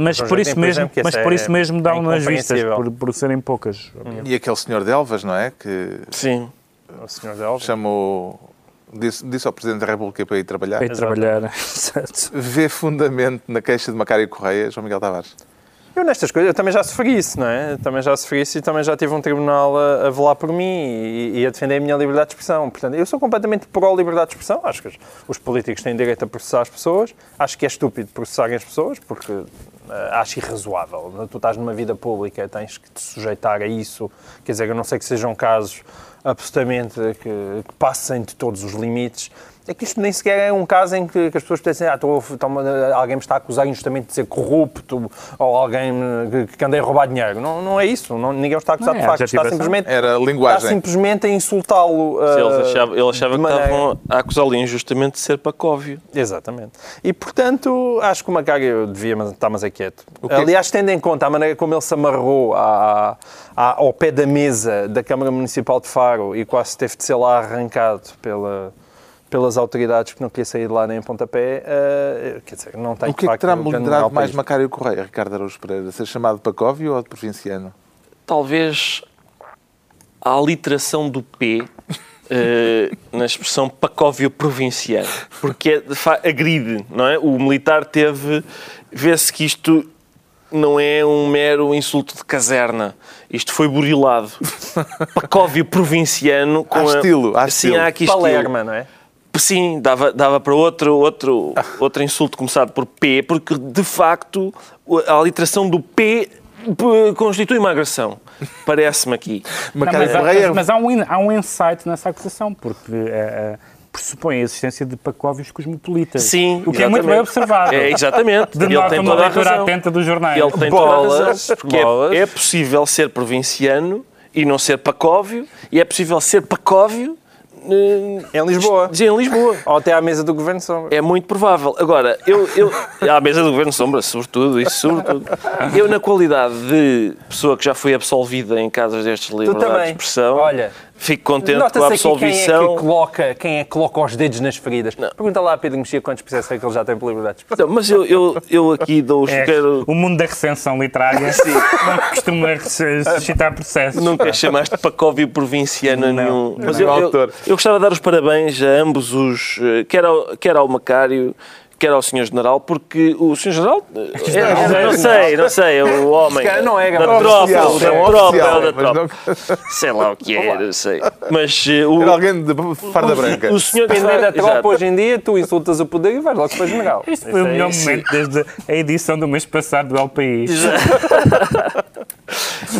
Mas por isso mesmo, mas por isso mesmo dão nas vistas, por, por serem poucas. E aquele senhor de Elvas, não é? Que Sim. O senhor Delva. Chamou. Disse, disse ao Presidente da República para ir trabalhar. Para ir trabalhar, (laughs) Vê fundamento na queixa de Macário Correia, João Miguel Tavares? Eu nestas coisas, eu também já sofri isso, não é? Eu também já sofri isso e também já tive um tribunal a, a velar por mim e, e, a defender a minha liberdade de expressão. Portanto, eu sou completamente pró-liberdade de expressão. Acho que os, os, políticos têm direito a processar as pessoas. Acho que é estúpido processarem as pessoas porque uh, acho irrazoável. Tu estás numa vida pública, tens que te sujeitar a isso. Quer dizer, eu não sei que sejam casos absolutamente que, que passem de todos os limites. É que isto nem sequer é um caso em que, que as pessoas pensem, ah, estou, estou, alguém me está a acusar injustamente de ser corrupto ou alguém que, que andei a roubar dinheiro. Não, não é isso. Não, ninguém está a acusar não, de é, facto. Está simplesmente, Era linguagem. Está simplesmente a insultá-lo. Uh, ele achava, ele achava que maneira... estavam a acusá-lo injustamente de ser pacóvio. Exatamente. E, portanto, acho que o Macário devia estar mais quieto. Aliás, tendo em conta a maneira como ele se amarrou à, à, ao pé da mesa da Câmara Municipal de Faro e quase teve de ser lá arrancado pela pelas autoridades que não queria sair de lá nem em pontapé, uh, quer dizer, não tem O que é que terá melindrado mais Macário Correia, Ricardo Araújo Pereira? Ser chamado de Pacóvio ou de provinciano? Talvez a aliteração do P uh, na expressão pacóvio provinciano, porque é, agride, não é? O militar teve, vê-se que isto não é um mero insulto de caserna. Isto foi burilado. (laughs) Pacóvio provinciano. Com há a... estilo, há Sim, há aqui Palerma, não é? Sim, dava, dava para outro, outro, outro insulto começado por P, porque de facto a aliteração do P constitui uma agressão. (laughs) Parece-me aqui. Não, mas, há, mas há, um, há um insight nessa acusação, porque uh, pressupõe a existência de pacóvios cosmopolitas. Sim, O que exatamente. é muito bem observado. É, exatamente. Denota ele tem uma toda leitura atenta dos jornais. Ele tem bolas, toda a razão. Porque é, é possível ser provinciano e não ser pacóvio, e é possível ser pacóvio em Lisboa. Em Lisboa. Ou até à mesa do Governo Sombra. É muito provável. Agora, eu, eu (laughs) à mesa do Governo Sombra, sobretudo, isso sobretudo. Eu, na qualidade de pessoa que já foi absolvida em casos destes livros de expressão, Olha, Fico contente com a absolvição. Quem é que coloca, quem é que coloca os dedos nas feridas? Não. Pergunta lá a Pedro Mexia quantos processos é que ele já tem por liberdade não, Mas eu, eu, eu aqui dou os. É, quero... O mundo da recensão literária (laughs) Sim. não costuma suscitar processos. Nunca chamaste Pacóvio provinciano não, nenhum. Mas eu, eu, eu, gostava de dar os parabéns a ambos os. Eh, quer ao, quer ao Macário quer ao Sr. General, porque o Sr. General, é, é, não sei, não sei, é o homem não é, da tropa, da tropa, da tropa, sei lá o que é, não sei. Mas uh, o, Era alguém de farda branca. O senhor Dependendo da tropa, hoje em dia, tu insultas o poder e vais logo para o General. Este foi o melhor momento desde a edição do mês passado do El País. (laughs)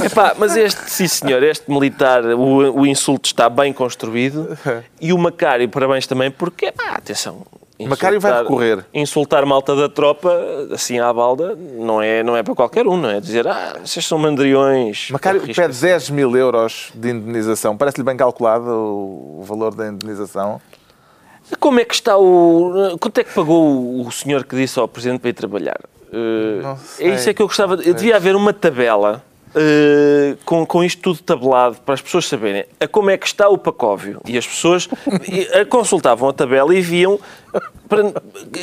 Epá, mas este, sim senhor, este militar, o, o insulto está bem construído e o Macário, parabéns também, porque, epá, atenção, Macário vai recorrer. Insultar malta da tropa, assim à balda, não é, não é para qualquer um, não é? Dizer, ah, vocês são mandriões. Macário pede 10 mil euros de indenização. Parece-lhe bem calculado o valor da indenização? Como é que está o. Quanto é que pagou o senhor que disse ao Presidente para ir trabalhar? Uh, é isso é que eu gostava. De... Devia haver uma tabela Uh, com, com isto tudo tabelado, para as pessoas saberem a como é que está o Pacóvio. E as pessoas consultavam a tabela e viam para,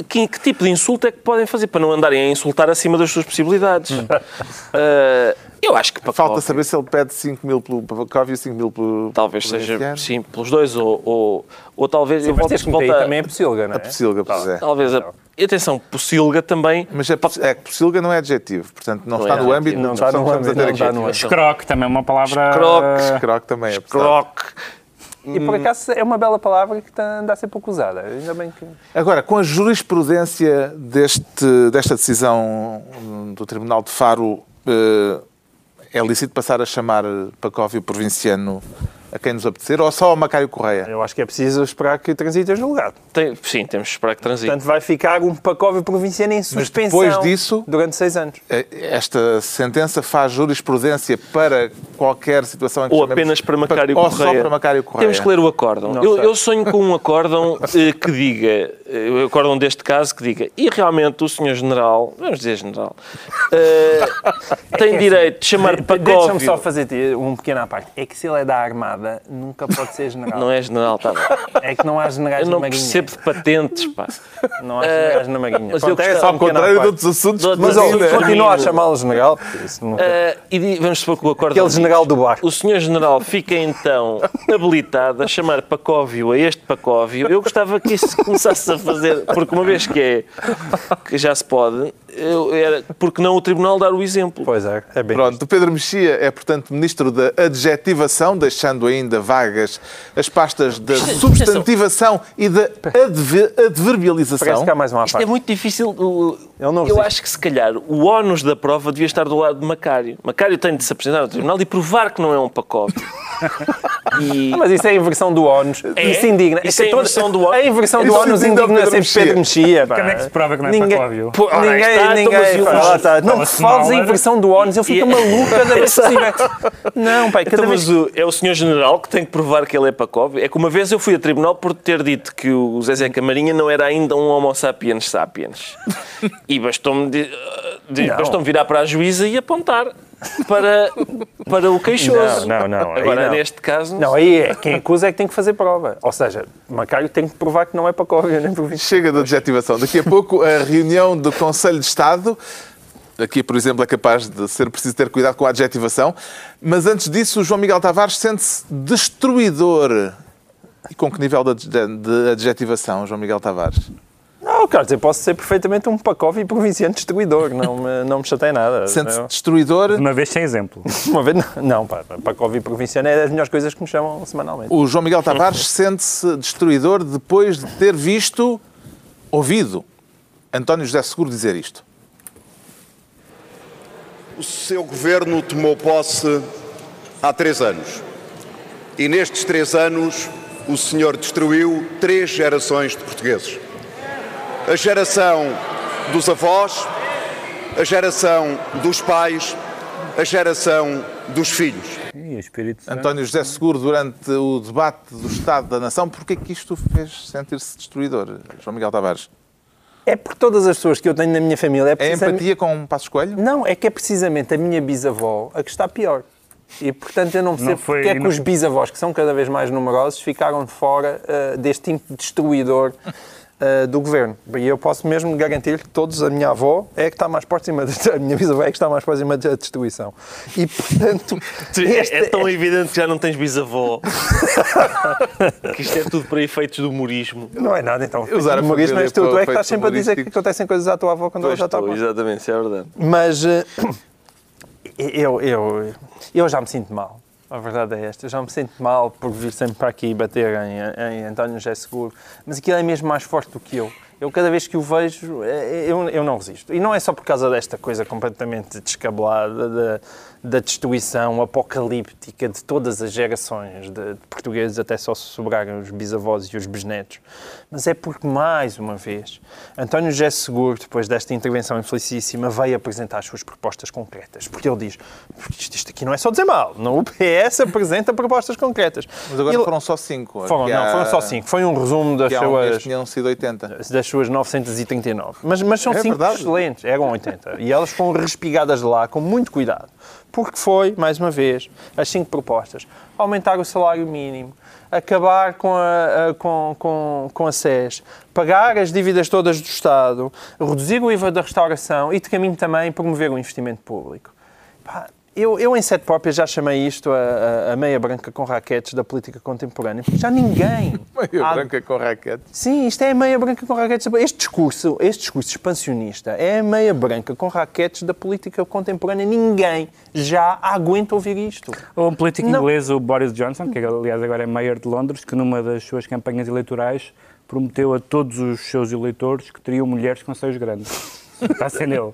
que, que, tipo de insulto é que podem fazer, para não andarem a insultar acima das suas possibilidades. Uh, eu acho que Pacóvio... Falta saber se ele pede 5 mil pelo Pacóvio e 5 mil pelo Talvez seja, sim, pelos dois, ou, ou, ou talvez... Sim, eu volto, volta... também é Pocilga, não é? A Pocilga, pois é. Talvez a e atenção, Pocilga também. Mas é, é Pocilga não é adjetivo, portanto não, não está, é no âmbito, não está no âmbito. Não está no âmbito. Escroque também é uma palavra. Escroque. Escroque também é. Escroque. E por acaso é uma bela palavra que anda a ser pouco usada. Ainda bem que. Agora, com a jurisprudência deste, desta decisão do Tribunal de Faro, eh, é lícito passar a chamar Pacóvio provinciano a quem nos apetecer ou só ao Macário Correia? Eu acho que é preciso esperar que transite a julgado. Tem, sim, temos que esperar que transite. Portanto, vai ficar um Pacóvio provinciano em suspensão Mas depois disso, durante seis anos. Eh, esta sentença faz jurisprudência para qualquer situação em que Ou apenas para Macário Correia. Ou só para Macário Correia. Temos que ler o acórdão. Eu, eu, sonho com um acórdão eh, que diga, eh, o acórdão deste caso, que diga, e realmente o senhor general, vamos dizer general, (laughs) uh, tem direito de chamar Pacóvio... Deixa-me só fazer um pequeno à parte. É que se ele é da Armada, nunca pode ser general. Não é general, está É que não há generais na Marinha. Eu não percebo de patentes, pá. Não há generais na Marinha. Mas Pronto, eu é só ao contrário de outros assuntos. Mas ele continua a chamá-lo general. Uh, e vamos supor que o acordo... Aquele general do bar. O senhor general fica então habilitado a chamar Pacóvio a este Pacóvio. Eu gostava que isso começasse a fazer, porque uma vez que é, que já se pode, era, porque não o Tribunal dar o exemplo? Pois é, é bem. Pronto, o Pedro Mexia é, portanto, Ministro da Adjetivação, deixando ainda vagas as pastas da substantivação e da adver, adverbialização. Parece que há mais uma Isto é muito difícil. Eu, não eu acho que, se calhar, o ónus da prova devia estar do lado de Macário. Macário tem de se apresentar ao Tribunal e provar que não é um pacote. (laughs) E... Ah, mas isso é a inversão do ónus. É? Isso indigna. Isso é a inversão do ónus. A inversão do ónus indigna sempre Pedro Mexia. Quando é que se prova que não é ninguém, Pacóvio? ninguém, está, ninguém. Fala, tá. Não me fales a inversão do ónus. Eu fico maluco cada (laughs) vez. Não, pai, cada então, vez... É o senhor general que tem que provar que ele é Pacóvio. É que uma vez eu fui a tribunal por ter dito que o Zezé Camarinha não era ainda um homo sapiens sapiens. (laughs) E bastou-me bastou virar para a juíza e apontar para, para o queixoso. Não, não, não. Agora, não. neste caso... Não, aí é quem acusa é que tem que fazer prova. Ou seja, Macário tem que provar que não é para Cóvia nem para Chega da adjetivação. Daqui a pouco, a reunião do Conselho de Estado... Aqui, por exemplo, é capaz de ser preciso ter cuidado com a adjetivação. Mas antes disso, o João Miguel Tavares sente-se destruidor E com que nível de adjetivação, João Miguel Tavares? Não, Carlos, eu posso ser perfeitamente um Pacov e provinciano destruidor, não me, não me chatei nada. Sente-se destruidor? Uma vez sem exemplo. (laughs) Uma vez, não, não pá, Pacov e provinciano é das melhores coisas que me chamam semanalmente. O João Miguel Tavares (laughs) sente-se destruidor depois de ter visto, ouvido, António José Seguro dizer isto. O seu governo tomou posse há três anos. E nestes três anos, o senhor destruiu três gerações de portugueses a geração dos avós, a geração dos pais, a geração dos filhos. António José Seguro, durante o debate do Estado da Nação, porquê é que isto fez sentir-se destruidor, João Miguel Tavares? É por todas as pessoas que eu tenho na minha família. É, é empatia com Passos Coelho? Não, é que é precisamente a minha bisavó a que está pior. E, portanto, eu não percebo não foi, porque é que não... os bisavós, que são cada vez mais numerosos, ficaram fora uh, deste tipo destruidor uh, do governo. E eu posso mesmo garantir que todos, a minha avó é que está mais próxima, de, (laughs) a minha bisavó é que está mais próxima da destruição. E, portanto... (laughs) este... É tão evidente que já não tens bisavó. (laughs) que isto é tudo para efeitos do humorismo. Não é nada, então. Usar humorismo és tu, tu é que estás sempre a dizer que acontecem coisas à tua avó quando pois ela já está estou, Exatamente, isso é verdade. Mas... Uh, (clears throat) eu, eu, eu já me sinto mal. A verdade é esta. Eu já me sinto mal por vir sempre para aqui bater em, em António José Seguro, mas aquilo é mesmo mais forte do que eu. Eu, cada vez que o vejo, é, eu, eu não resisto. E não é só por causa desta coisa completamente descabelada, de, da destruição apocalíptica de todas as gerações de, portugueses, até só se sobrarem os bisavós e os bisnetos. Mas é porque, mais uma vez, António José Seguro, depois desta intervenção infelicíssima, veio apresentar as suas propostas concretas. Porque ele diz, isto, isto aqui não é só dizer mal, não, o PS apresenta propostas concretas. Mas agora ele, foram só cinco. Foram, não, foram só cinco. Foi um resumo das suas... tinham sido 80. Das suas 939. Mas, mas são é cinco verdade. excelentes, eram 80. E elas foram respigadas de lá com muito cuidado porque foi, mais uma vez, as cinco propostas. Aumentar o salário mínimo, acabar com a, a, com, com, com a SES, pagar as dívidas todas do Estado, reduzir o IVA da restauração e, de caminho também, promover o investimento público. Pá, eu, eu, em sete próprias, já chamei isto a, a, a, meia branca com raquetes da política contemporânea, porque já ninguém... (laughs) meia há... branca com raquetes? Sim, isto é a meia branca com raquetes. Este discurso, este discurso expansionista é a meia branca com raquetes da política contemporânea. Ninguém já aguenta ouvir isto. Ou um político Não. inglês, o Boris Johnson, que aliás agora é mayor de Londres, que numa das suas campanhas eleitorais prometeu a todos os seus eleitores que teriam mulheres com seios grandes. Está a ser nele.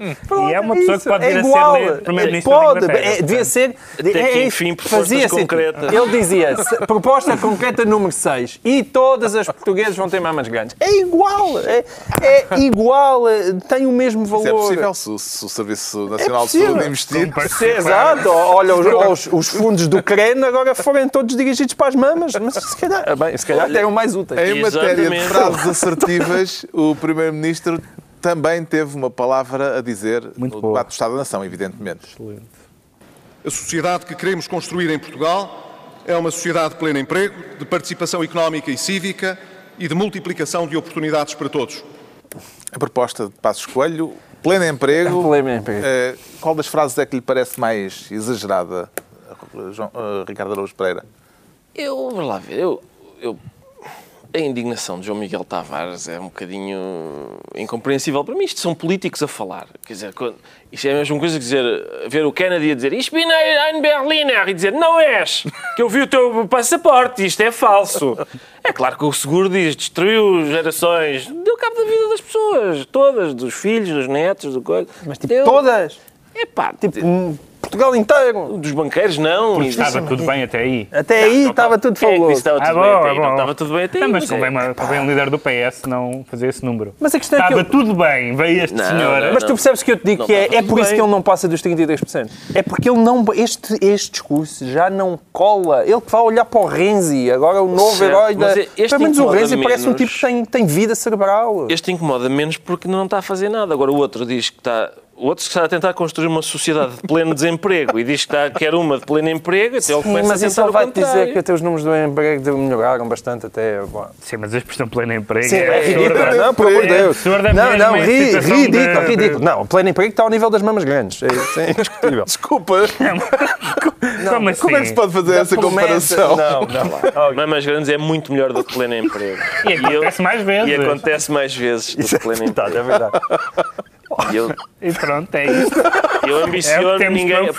e é uma pessoa que pode vir é igual. a ser primeiro-ministro Pode, da é, devia ser... Até é, que, enfim, fazia concretas. Ele dizia, proposta concreta número 6, e todas as portuguesas vão ter mamas grandes. É igual, é, é igual, tem o mesmo valor. Isso é possível se, se o Serviço Nacional é de Saúde investir. Exato, olha, os, os, os, fundos do CREN agora forem todos dirigidos para as mamas, mas se calhar, bem, se calhar eram mais úteis. Em matéria de frases assertivas, o Primeiro-Ministro também teve uma palavra a dizer Muito no boa. debate do Estado da Nação, evidentemente. Excelente. A sociedade que queremos construir em Portugal é uma sociedade de pleno emprego, de participação económica e cívica e de multiplicação de oportunidades para todos. A proposta de Passos Coelho, pleno emprego. (laughs) Pleno emprego. Uh, qual das frases é que lhe parece mais exagerada, João, uh, Ricardo Araújo Pereira? Eu, vou lá ver, eu, eu a indignação de João Miguel Tavares é um bocadinho incompreensível para mim. Isto são políticos a falar. Quer dizer, isto é a mesma coisa que dizer, ver o Kennedy a dizer Ich bin ein Berliner e dizer não és, que eu vi o teu passaporte, isto é falso. É claro que o seguro diz destruiu gerações, deu cabo da vida das pessoas, todas, dos filhos, dos netos, do coisa. Mas tipo, deu... todas? É pá, tipo, Portugal inteiro. Dos banqueiros, não. Porque estava tudo bem até aí. Até aí não, estava tudo fabuloso. É estava tudo ah, bem até aí. Não estava tudo bem até aí. Não, mas convém, convém um líder do PS não fazer esse número. Mas a questão estava é que... tudo bem, veio este não, senhor... Não, mas tu percebes que eu te digo que é, é por isso que ele não passa dos 33%. É porque ele não... Este, este discurso já não cola. Ele que vai olhar para o Renzi, agora o novo certo, herói da... Pelo menos o Renzi menos... parece um tipo que tem, tem vida cerebral. Este incomoda menos porque não está a fazer nada. Agora o outro diz que está o outro está a tentar construir uma sociedade de pleno desemprego e diz que está, quer uma de pleno emprego, até ele começa mas a tentar vai dizer que até os números do emprego melhoraram bastante até... Bom. Sim, mas a expressão pleno emprego Sim, é, é absurda. Não, por amor de Deus. Não, não, ridículo, ridículo. Não, o pleno emprego está ao nível das mamas grandes. É, é indiscutível. Desculpa. Como, assim? Como é que se pode fazer essa comparação? Não, não. Mamas grandes é muito melhor do que pleno emprego. E acontece mais vezes. E acontece mais vezes do que pleno emprego. É verdade. E, eu, e pronto, é isso. Eu ambiciono, é ninguém,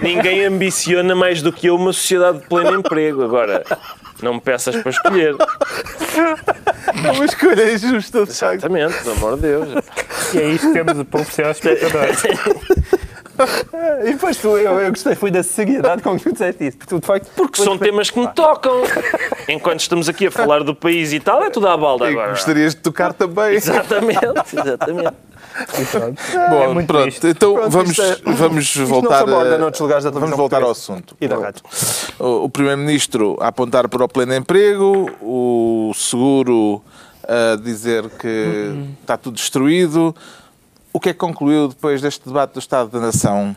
ninguém ambiciona mais do que eu uma sociedade de pleno emprego. Agora, não me peças para escolher. É uma escolha injusta, Exatamente, pelo amor de Deus. E é isto que temos para oferecer aos espectadores. (laughs) (laughs) E depois tu, eu, eu gostei, foi da seriedade com que tu disseste isso. Porque, facto, porque são temas que me tocam. Enquanto estamos aqui a falar do país e tal, é tudo à balda agora. Gostarias de tocar também. (laughs) Exatamente, exatamente. Bom, é pronto. Triste. Então pronto, vamos, é, vamos (laughs) voltar, a, vamos voltar ao assunto. E da rádio. O, o Primeiro-Ministro a apontar para o pleno emprego, o seguro a dizer que uhum. está tudo destruído. O que é que concluiu depois deste debate do Estado da Nação,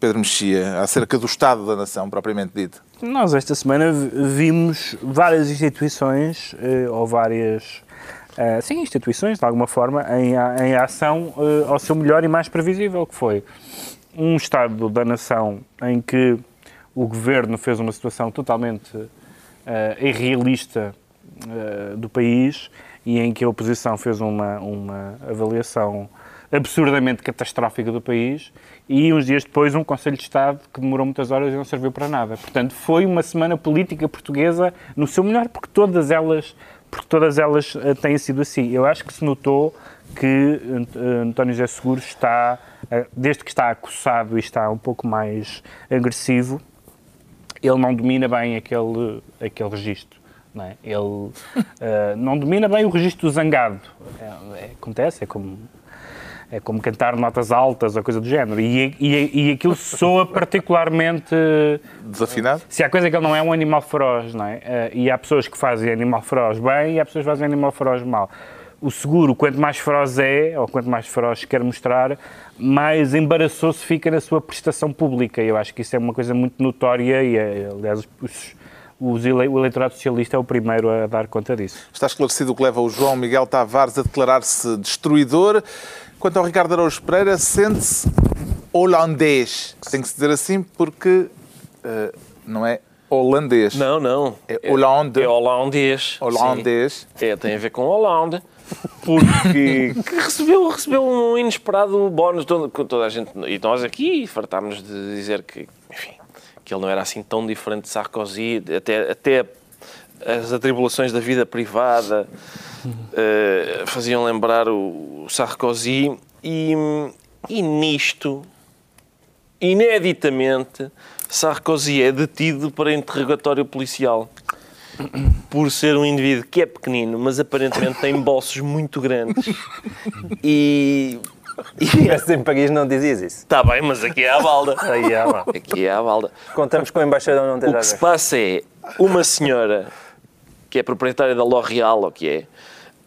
Pedro Mexia, acerca do Estado da Nação, propriamente dito? Nós, esta semana, vimos várias instituições, eh, ou várias uh, sim, instituições, de alguma forma, em, em ação uh, ao seu melhor e mais previsível, que foi um Estado da nação em que o governo fez uma situação totalmente uh, irrealista do país e em que a oposição fez uma, uma avaliação absurdamente catastrófica do país e uns dias depois um Conselho de Estado que demorou muitas horas e não serviu para nada. Portanto, foi uma semana política portuguesa no seu melhor, porque todas elas porque todas elas uh, têm sido assim. Eu acho que se notou que uh, António José Seguro está, uh, desde que está acossado e está um pouco mais agressivo, ele não domina bem aquele, aquele registro. Não é? Ele (laughs) não domina bem o registro do zangado. É, é, acontece, é como é como cantar notas altas ou coisa do género. E, e, e aquilo soa (laughs) particularmente. Desafinado? Se há coisa que ele não é um animal feroz, não é? Eh, e há pessoas que fazem animal feroz bem e há pessoas que fazem animal feroz mal. O seguro, quanto mais feroz é, ou quanto mais feroz quer mostrar, mais embaraçoso fica na sua prestação pública. Eu acho que isso é uma coisa muito notória e, eh, aliás, os ele, o eleitorado socialista é o primeiro a dar conta disso. Está esclarecido o que leva o João Miguel Tavares a declarar-se destruidor. Quanto ao Ricardo Araújo Pereira, sente-se holandês. Tem que se dizer assim porque uh, não é holandês. Não, não. É Hollande. É holandês. Holandês. Sim. É, tem a ver com Holanda. Porque (laughs) recebeu, recebeu um inesperado bónus toda a gente. E nós aqui fartámos de dizer que, que ele não era assim tão diferente de Sarkozy, até, até as atribulações da vida privada uh, faziam lembrar o, Sarkozy e, e nisto, ineditamente, Sarkozy é detido para interrogatório policial por ser um indivíduo que é pequenino, mas aparentemente tem bolsos muito grandes. (laughs) E. Se estivesse em Paris não dizias isso. Está bem, mas aqui é a balda. (laughs) Aí é. Aqui é a balda. Contamos com o embaixador não ter O que se passa é uma senhora que é proprietária da L'Oréal, ou que é,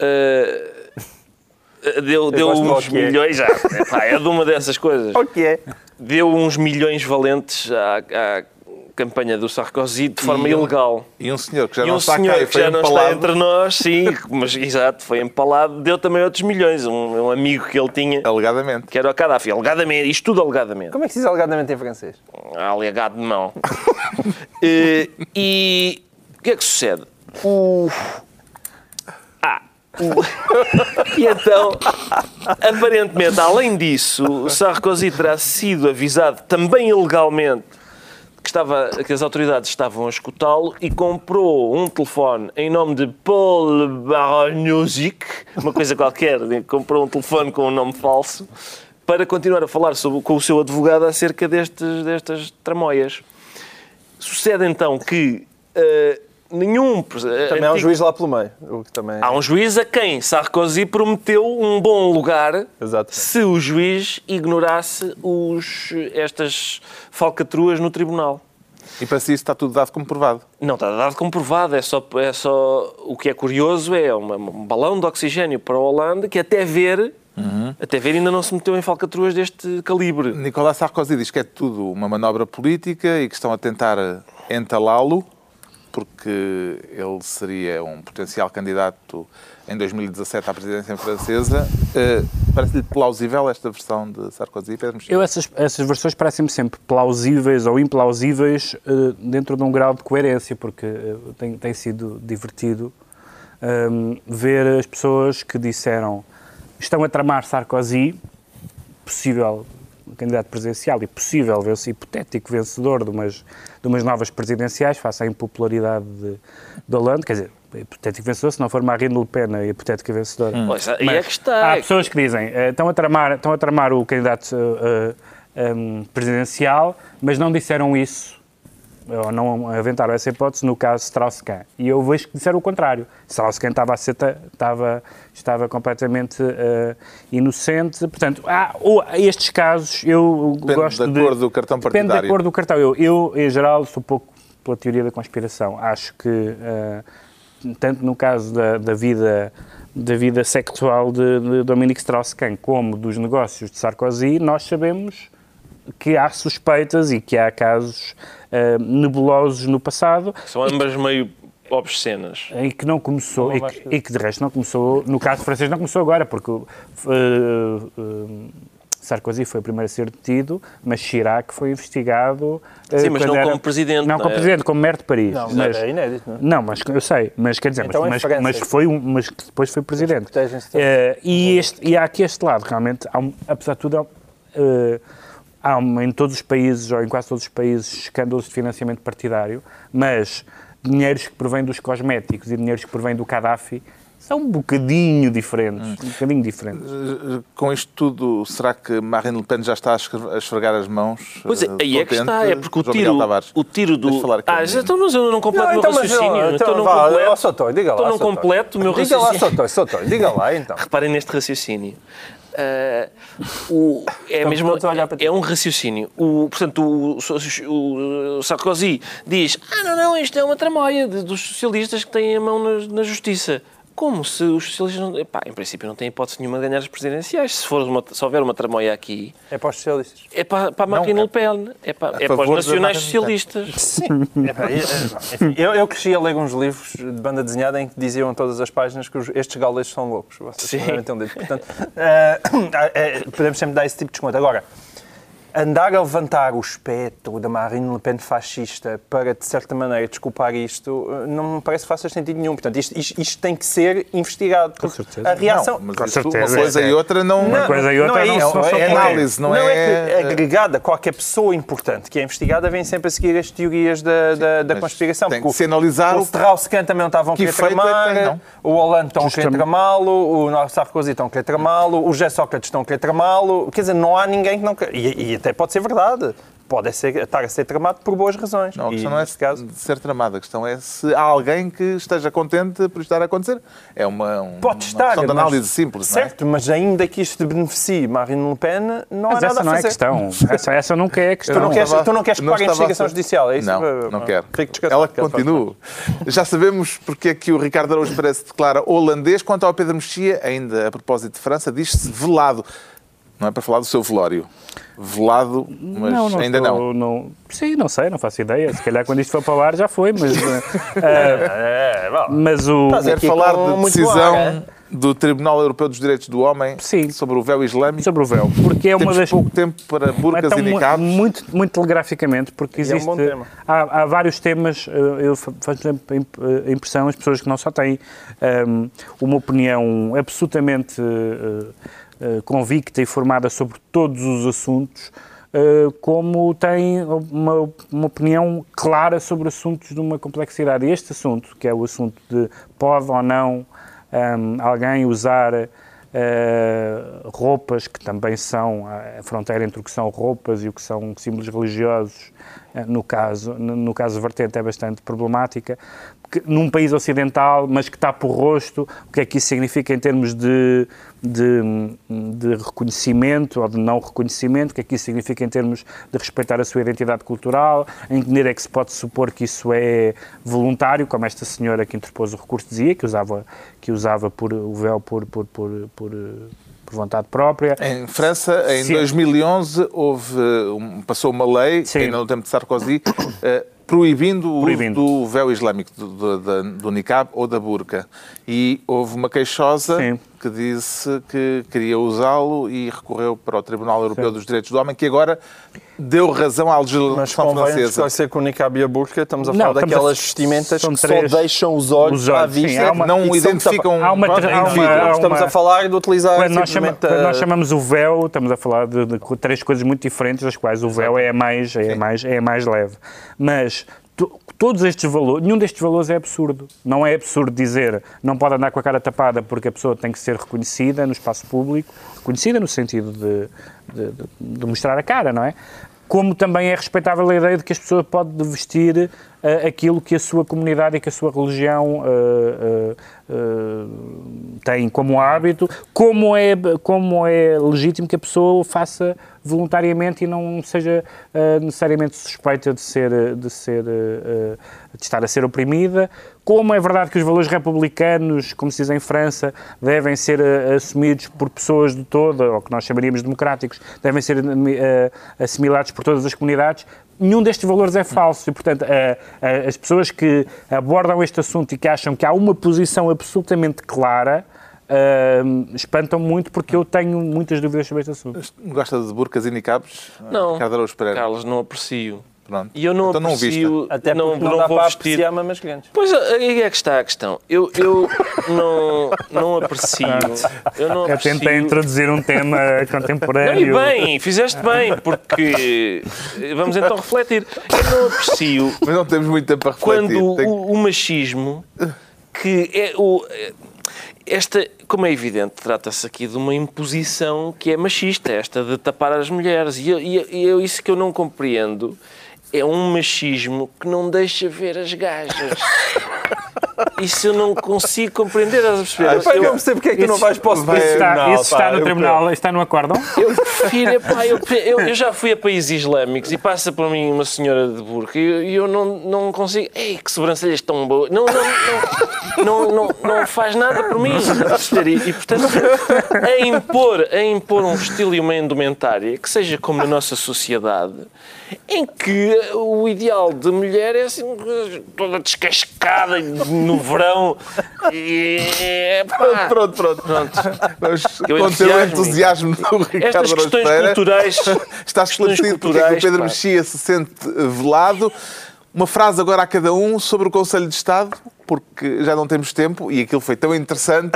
uh, deu, deu uns é. milhões, já, é, é de uma dessas coisas. (laughs) O que é? Deu uns milhões valentes à, à campanha do Sarkozy de forma e um, ilegal. E um senhor que já e não um está senhor cá e foi que já empalado. não está entre nós, sim, (laughs) mas exato, foi empalado, deu também outros milhões. Um, um amigo que ele tinha. Alegadamente. Que era o Gaddafi. Alegadamente, isto tudo alegadamente. Como é que se diz alegadamente em francês? Alegado de mão. (laughs) e, e o que é que sucede? O. Ah. O... (laughs) e então, aparentemente, além disso, Sarkozy terá sido avisado também ilegalmente que, estava, que as autoridades estavam a escutá-lo e comprou um telefone em nome de Paul Baranosic, uma coisa qualquer, comprou um telefone com um nome falso, para continuar a falar sobre, com o seu advogado acerca destes, destas tramóias. Sucede então que uh, nenhum. Também antigo... há um juiz lá pelo meio. Também... Há um juiz a quem Sarkozy prometeu um bom lugar se o juiz ignorasse os, estas falcatruas no tribunal. E para si isso está tudo dado como provado? Não está dado como provado, é só, é só o que é curioso é uma, um balão de oxigênio para a Holanda que até ver Uhum. Até ver ainda não se meteu em falcatruas deste calibre. Nicolas Sarkozy diz que é tudo uma manobra política e que estão a tentar entalá-lo porque ele seria um potencial candidato em 2017 à presidência francesa. Uh, Parece-lhe plausível esta versão de Sarkozy Pedro Eu, essas, essas versões parecem-me sempre plausíveis ou implausíveis uh, dentro de um grau de coerência, porque uh, tem, tem sido divertido um, ehm, ver as pessoas que disseram estão a tramar Sarkozy, possível candidato presidencial e possível, hipotético vencedor de umas, de umas novas presidenciais, face à impopularidade de, de Hollande, quer dizer, hipotético vencedor, se não for Marine Le Pen a hipotética vencedora. Hum. Mas, é que está. Há pessoas que dizem, uh, estão, a tramar, estão a tramar o candidato uh, uh, um, presidencial, mas não disseram isso ou não aventaram essa hipótese no caso Strauss-Kahn. E eu vejo que disseram o contrário. Strauss-Kahn estava, estava, estava completamente uh, inocente. Portanto, há, ou, estes casos eu Depende gosto da cor do cartão partidário. Depende da cor do cartão. Eu, eu, em geral, sou pouco pela teoria da conspiração. Acho que, uh, tanto no caso da, da vida da vida sexual de, de Dominique Strauss-Kahn como dos negócios de Sarkozy, nós sabemos que há suspeitas e que há casos uh, nebulosos no passado. São ambas meio obscenas. E que não começou, e que, e que, de resto não começou, no caso francês não começou agora, porque uh, uh, Sarkozy foi o primeiro a ser detido, mas Chirac foi investigado. Sim, mas não era, como presidente. Não, não como é? presidente, como maire de Paris. Não, mas, é inédito, não é? Não, mas eu sei, mas quer dizer, então mas, é mas, mas, foi um, mas depois foi presidente. Uh, e, este, e há aqui este lado, realmente, um, apesar de tudo, uh, há em todos os países, ou em quase todos os países, escândalos de financiamento partidário, mas dinheiros que provêm dos cosméticos e dinheiros que provêm do Gaddafi são um bocadinho diferentes. Hum. Um bocadinho diferentes. Eh, com isto tudo, será que Marine Le Pen já está a esfregar as mãos? Pois é, aí é que está, é porque o tiro, o tiro do. Ah, já estou, mas eu não completo então, o meu raciocínio. Então, então, não completo. Ó, Sotói, diga lá. Estou não completo o meu raciocínio. Diga lá, Sotói, Sotói, diga lá então. (laughs) Reparem neste raciocínio. Uh, o, é, mesmo, é um raciocínio. O, portanto, o, o, o, Sarkozy diz: Ah, não, não, isto é uma tramóia dos socialistas que têm a mão na, na justiça. Como se os socialistas, não, epá, em princípio, não têm hipótese nenhuma de ganhar as presidenciais. Se, for uma, se houver uma tramóia aqui. É para os socialistas. É para, para a Marine Le Pen. É para, é para os nacionais socialistas. (laughs) Sim. enfim, eu, eu cresci a ler uns livros de banda desenhada em que diziam em todas as páginas que os, estes gauleses são loucos. Vocês Sim. Portanto, uh, (coughs) podemos sempre dar esse tipo de desconto. Agora andar a levantar o espectro da Marine Le Pen fascista para, de certa maneira, desculpar isto, eh, não me parece que faça sentido nenhum. Portanto, isto, isto, isto tem que ser investigado. Com certeza. A reação... Não, mas com certeza. Uma coisa é. e outra não... Uma coisa e outra não, é, não, não, é, é análise, não, não é... é agregada. Qualquer pessoa importante que é investigada vem sempre a seguir as teorias da, da, da conspiração. Tem que se analisar... O Strauss-Kahn também não estavam a querer tramar, o Hollande estão a querer tramá-lo, o Sarkozy estão a querer tramá-lo, o José Sócrates estão a querer tramá-lo. Quer dizer, não há ninguém que não... E, e até pode ser verdade pode ser, estar a ser tramado por boas razões. Não, a questão e, não é caso... de ser tramado, a questão é se há alguém que esteja contente por estar a acontecer. É uma, um, pode estar, uma questão de análise mas, simples, Certo, é? mas ainda que isto beneficie Marine Le Pen, não mas há nada não a fazer. essa não é questão. (laughs) Essa, essa nunca é a questão. Tu não, queres, tu não queres que pague a investigação a... judicial, é isso? Não, não quero. Ela continua. Já sabemos porque é que o Ricardo Araújo parece declara holandês. Quanto ao Pedro Mexia, ainda a propósito de França, diz-se velado. Não é para falar do seu velório. Velado, mas não, não ainda estou, não. não. Sim, não sei, não faço ideia. Se calhar quando isto for para o ar já foi, mas. uh, (laughs) é, mas o. Quer falar de decisão ar, é? do Tribunal Europeu dos Direitos do Homem Sim. sobre o véu islâmico? Sobre o véu. Porque é uma Temos das. pouco tempo para burcas então, e niqabs? Muito, muito telegraficamente, porque existe. É um há, há, vários temas, eh, eu faço sempre a impressão, as pessoas que não só têm um, ehm, uma opinião absolutamente. Uh, eh, convicta e formada sobre todos os assuntos, uh, como tem uma, uma, opinião clara sobre assuntos de uma complexidade. Este assunto, que é o assunto de pode ou não um, ehm, alguém usar uh, roupas que também são a fronteira entre o que são roupas e o que são símbolos religiosos, no caso, no caso vertente é bastante problemática, que, num país ocidental, mas que está por rosto, o que é que isso significa em termos de, de, de, reconhecimento ou de não reconhecimento, o que é que isso significa em termos de respeitar a sua identidade cultural, em que maneira é que se pode supor que isso é voluntário, como esta senhora que interpôs o recurso dizia, que usava, que usava por, o véu por, por, por, por por vontade própria. Em França, em Sim. 2011, houve, passou uma lei, Sim. ainda no tempo de Sarkozy, uh, (coughs) proibindo, proibindo. o uso do véu islâmico, do, do, do, niqab ou da burca. E houve uma queixosa Sim. Que disse que queria usá-lo e recorreu para o Tribunal Europeu Sim. dos Direitos do Homem, que agora deu razão à legislação Mas francesa. Mas ser com o niqab e a burca, estamos a falar não, daquelas a... vestimentas que três... só deixam os olhos, os olhos à vista, Sim, uma... não identificam... Há uma, há uma, estamos a falar de utilizar... Quando nós, chama, quando nós, chamamos o véu, estamos a falar de, de, três coisas muito diferentes, das quais o véu é mais, é mais, é a mais leve. Mas todos estes valores, nenhum destes valores é absurdo. Não é absurdo dizer não pode andar com a cara tapada porque a pessoa tem que ser reconhecida no espaço público, reconhecida no sentido de, de, de mostrar a cara, não é? Como também é respeitável a ideia de que as pessoas podem vestir uh, aquilo que a sua comunidade e que a sua religião uh, uh, têm como hábito, como é, como é legítimo que a pessoa o faça voluntariamente e não seja necessariamente suspeita de ser, de ser de estar a ser oprimida. Como é verdade que os valores republicanos, como se diz em França, devem ser uh, assumidos por pessoas de toda, ou que nós chamaríamos democráticos, devem ser assimilados por todas as comunidades, nenhum destes valores é falso e, portanto, as pessoas que abordam este assunto e que acham que há uma posição absolutamente clara Uh, espantam muito porque eu tenho muitas dúvidas sobre este assunto. Gosta de burcas e niqabs? Não, Carlos, não aprecio. Pronto. E eu não então aprecio... Não Até não, não, não dá vou para vestir... apreciar mamas grandes. Pois, aí é que está a questão. Eu, eu (laughs) não, não aprecio... Eu não aprecio... Eu tentei introduzir um tema contemporâneo. Não, e bem, fizeste bem, porque... Vamos então refletir. Eu não aprecio... (laughs) Mas não temos muito tempo para refletir. Quando Tem... o, o machismo que é o esta, como é evidente, trata-se aqui de uma imposição que é machista, esta de tapar as mulheres. E, e isso que eu não compreendo é um machismo que não deixa ver as gajas. (laughs) Isso eu não consigo compreender. Ah, eu, eu não percebo porque é que tu não vais para o isso está, isso está no tribunal, está no acórdão? Eu prefiro, pá, eu, eu, eu, já fui a países islâmicos e passa para mim uma senhora de burca e eu, não, não consigo. Ei, que sobrancelhas tão boas. Não, não, não, não, não, faz nada por mim. E, e portanto, a impor, a impor um estilo e uma indumentária que seja como na nossa sociedade em que o ideal de mulher é assim, toda descascada no verão. E, pá, pronto, pronto, pronto. Mas, com o teu entusiasmo do Ricardo Estas questões culturais. (laughs) Está esclarecido porque é que o Pedro pá. Mexia se sente velado. Uma frase agora a cada um sobre o Conselho de Estado, porque já não temos tempo e aquilo foi tão interessante.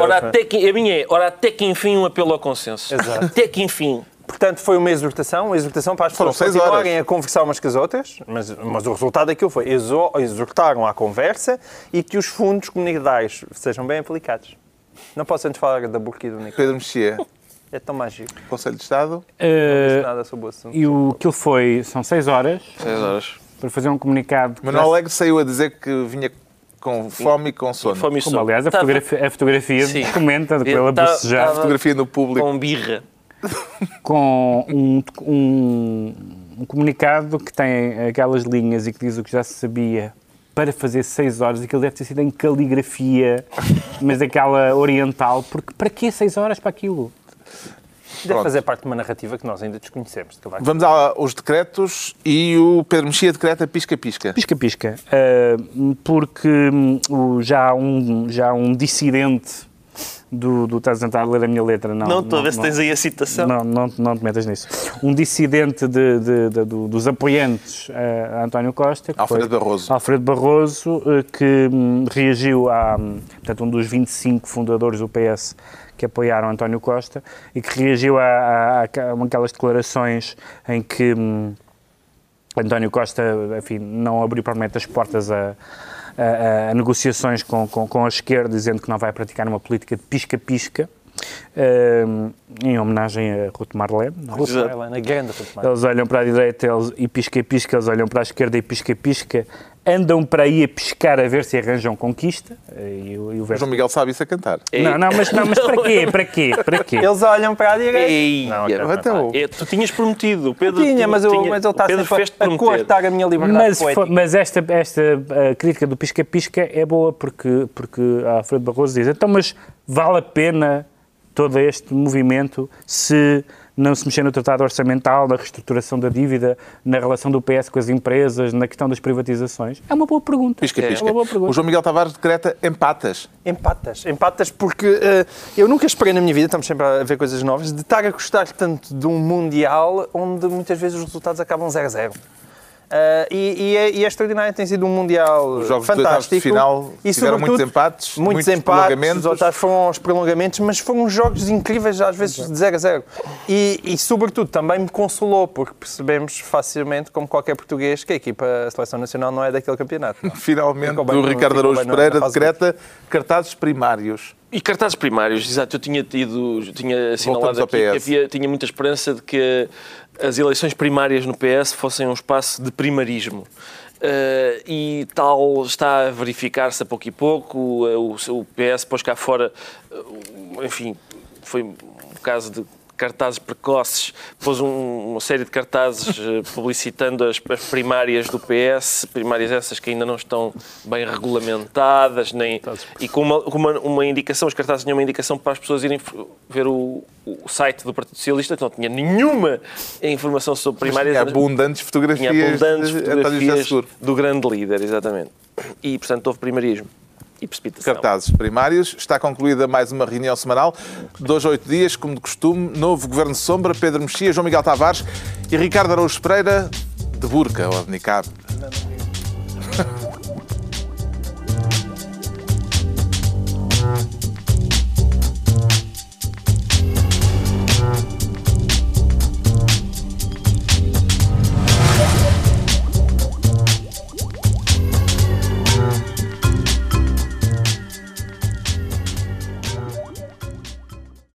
ora, até que, a minha é, ora, até que enfim um apelo ao consenso. Exato. Até que enfim. Portanto, foi uma exortação, uma exortação para as pessoas continuarem a conversar umas com as outras, mas, mas o resultado daquilo foi exortaram à conversa e que os fundos comunitários sejam bem aplicados. Não posso antes falar da burca e do Nico. Pedro Mexia. É tão mágico. Conselho de Estado? Uh, não disse nada sobre o assunto. E o que foi, são seis horas. Seis horas. Para fazer um comunicado. Manuel Alegre saiu a dizer que vinha com fome e com sono. Fome e sono. Como, aliás, a fotografia, a fotografia comenta pela bocejar. A fotografia no público. Com birra com um, um, um, comunicado que tem aquelas linhas e que diz o que já se sabia para fazer seis horas, aquilo deve ter sido em caligrafia, mas aquela oriental, porque para que seis horas para aquilo? Deve Pronto. fazer parte de uma narrativa que nós ainda desconhecemos. Vamos aos decretos e o Pedro Mexia decreta pisca-pisca. Pisca-pisca, uh, porque um, já, há um, já um dissidente do, do estás a tentar ler a minha letra, não. Não, estou a ver se tens aí a citação. Não, não, não te metas nisso. Um dissidente de, de, de, dos apoiantes a António Costa, Alfredo foi, Barroso, Alfredo Barroso, eh, que hum, reagiu a, hum, portanto, um dos 25 fundadores do PS que apoiaram António Costa e que reagiu a, a, a aquelas declarações em que hum, António Costa, enfim, não abriu provavelmente as portas a a, a negociações com, com, com, a esquerda, dizendo que não vai praticar uma política de pisca-pisca. Uh, em homenagem a Ruth Marlene. Ruth Marlene, a grande Ruth Marlene. Eles olham para a direita eles, e pisca-pisca, eles olham para a esquerda e pisca-pisca, andam para aí a pescar a ver se arranjam conquista. E, e o verso... João Miguel sabe isso a cantar. Não, não, mas, não, mas para quê? Para quê? Para quê? Eles olham para a direita. Ei, não, então... É, tu tinhas prometido. O Pedro tinha, mas, eu, tinha, mas ele está Pedro sempre a, a cortar a minha liberdade mas, poética. Mas esta, esta crítica do pisca-pisca é boa porque, porque a Alfredo Barroso diz então, mas vale a pena todo este movimento se não se mexer no tratado orçamental, na reestruturação da dívida, na relação do PS com as empresas, na questão das privatizações? É uma boa pergunta. Pisca, pisca. É uma boa pergunta. O João Miguel Tavares decreta empatas. Empatas. Empatas porque uh, eu nunca esperei na minha vida, estamos sempre a ver coisas novas, de estar a gostar tanto de um Mundial onde muitas vezes os resultados acabam 0-0. Uh, e, e, é, e, é, extraordinário, tem sido um Mundial Os jogos fantástico. De final e, tiveram muitos empates, muitos, muitos empates, prolongamentos. Os foram aos prolongamentos, mas foram jogos incríveis, às vezes de 0 a 0. E, e, sobretudo, também me consolou, porque percebemos facilmente, como qualquer português, que a equipa, a seleção nacional não é daquele campeonato. (laughs) Finalmente, o Ricardo Araújo Pereira decreta cartazes primários. E cartazes primários, exato. Eu tinha tido, tinha assinalado aqui que havia, tinha muita esperança de que as eleições primárias no PS fossem um espaço de primarismo. Uh, e tal está a verificar-se a pouco e pouco. O, o, PS pôs cá fora, uh, enfim, foi um caso de cartazes precoces, pôs um, uma série de cartazes eh, publicitando as, as, primárias do PS, primárias essas que ainda não estão bem regulamentadas, nem, e com, uma, uma, uma, indicação, os cartazes tinham uma indicação para as pessoas irem ver o, o site do Partido Socialista, que não tinha nenhuma informação sobre primárias. Mas tinha abundantes fotografias, tinha abundantes fotografias do grande líder, exatamente. E, portanto, houve primarismo e precipitação. Cartazes primários. Está concluída mais uma reunião semanal. Dois, oito dias, como de costume. Novo Governo Sombra, Pedro Mexia, João Miguel Tavares e Ricardo Araújo Pereira, de burca ou de. (laughs)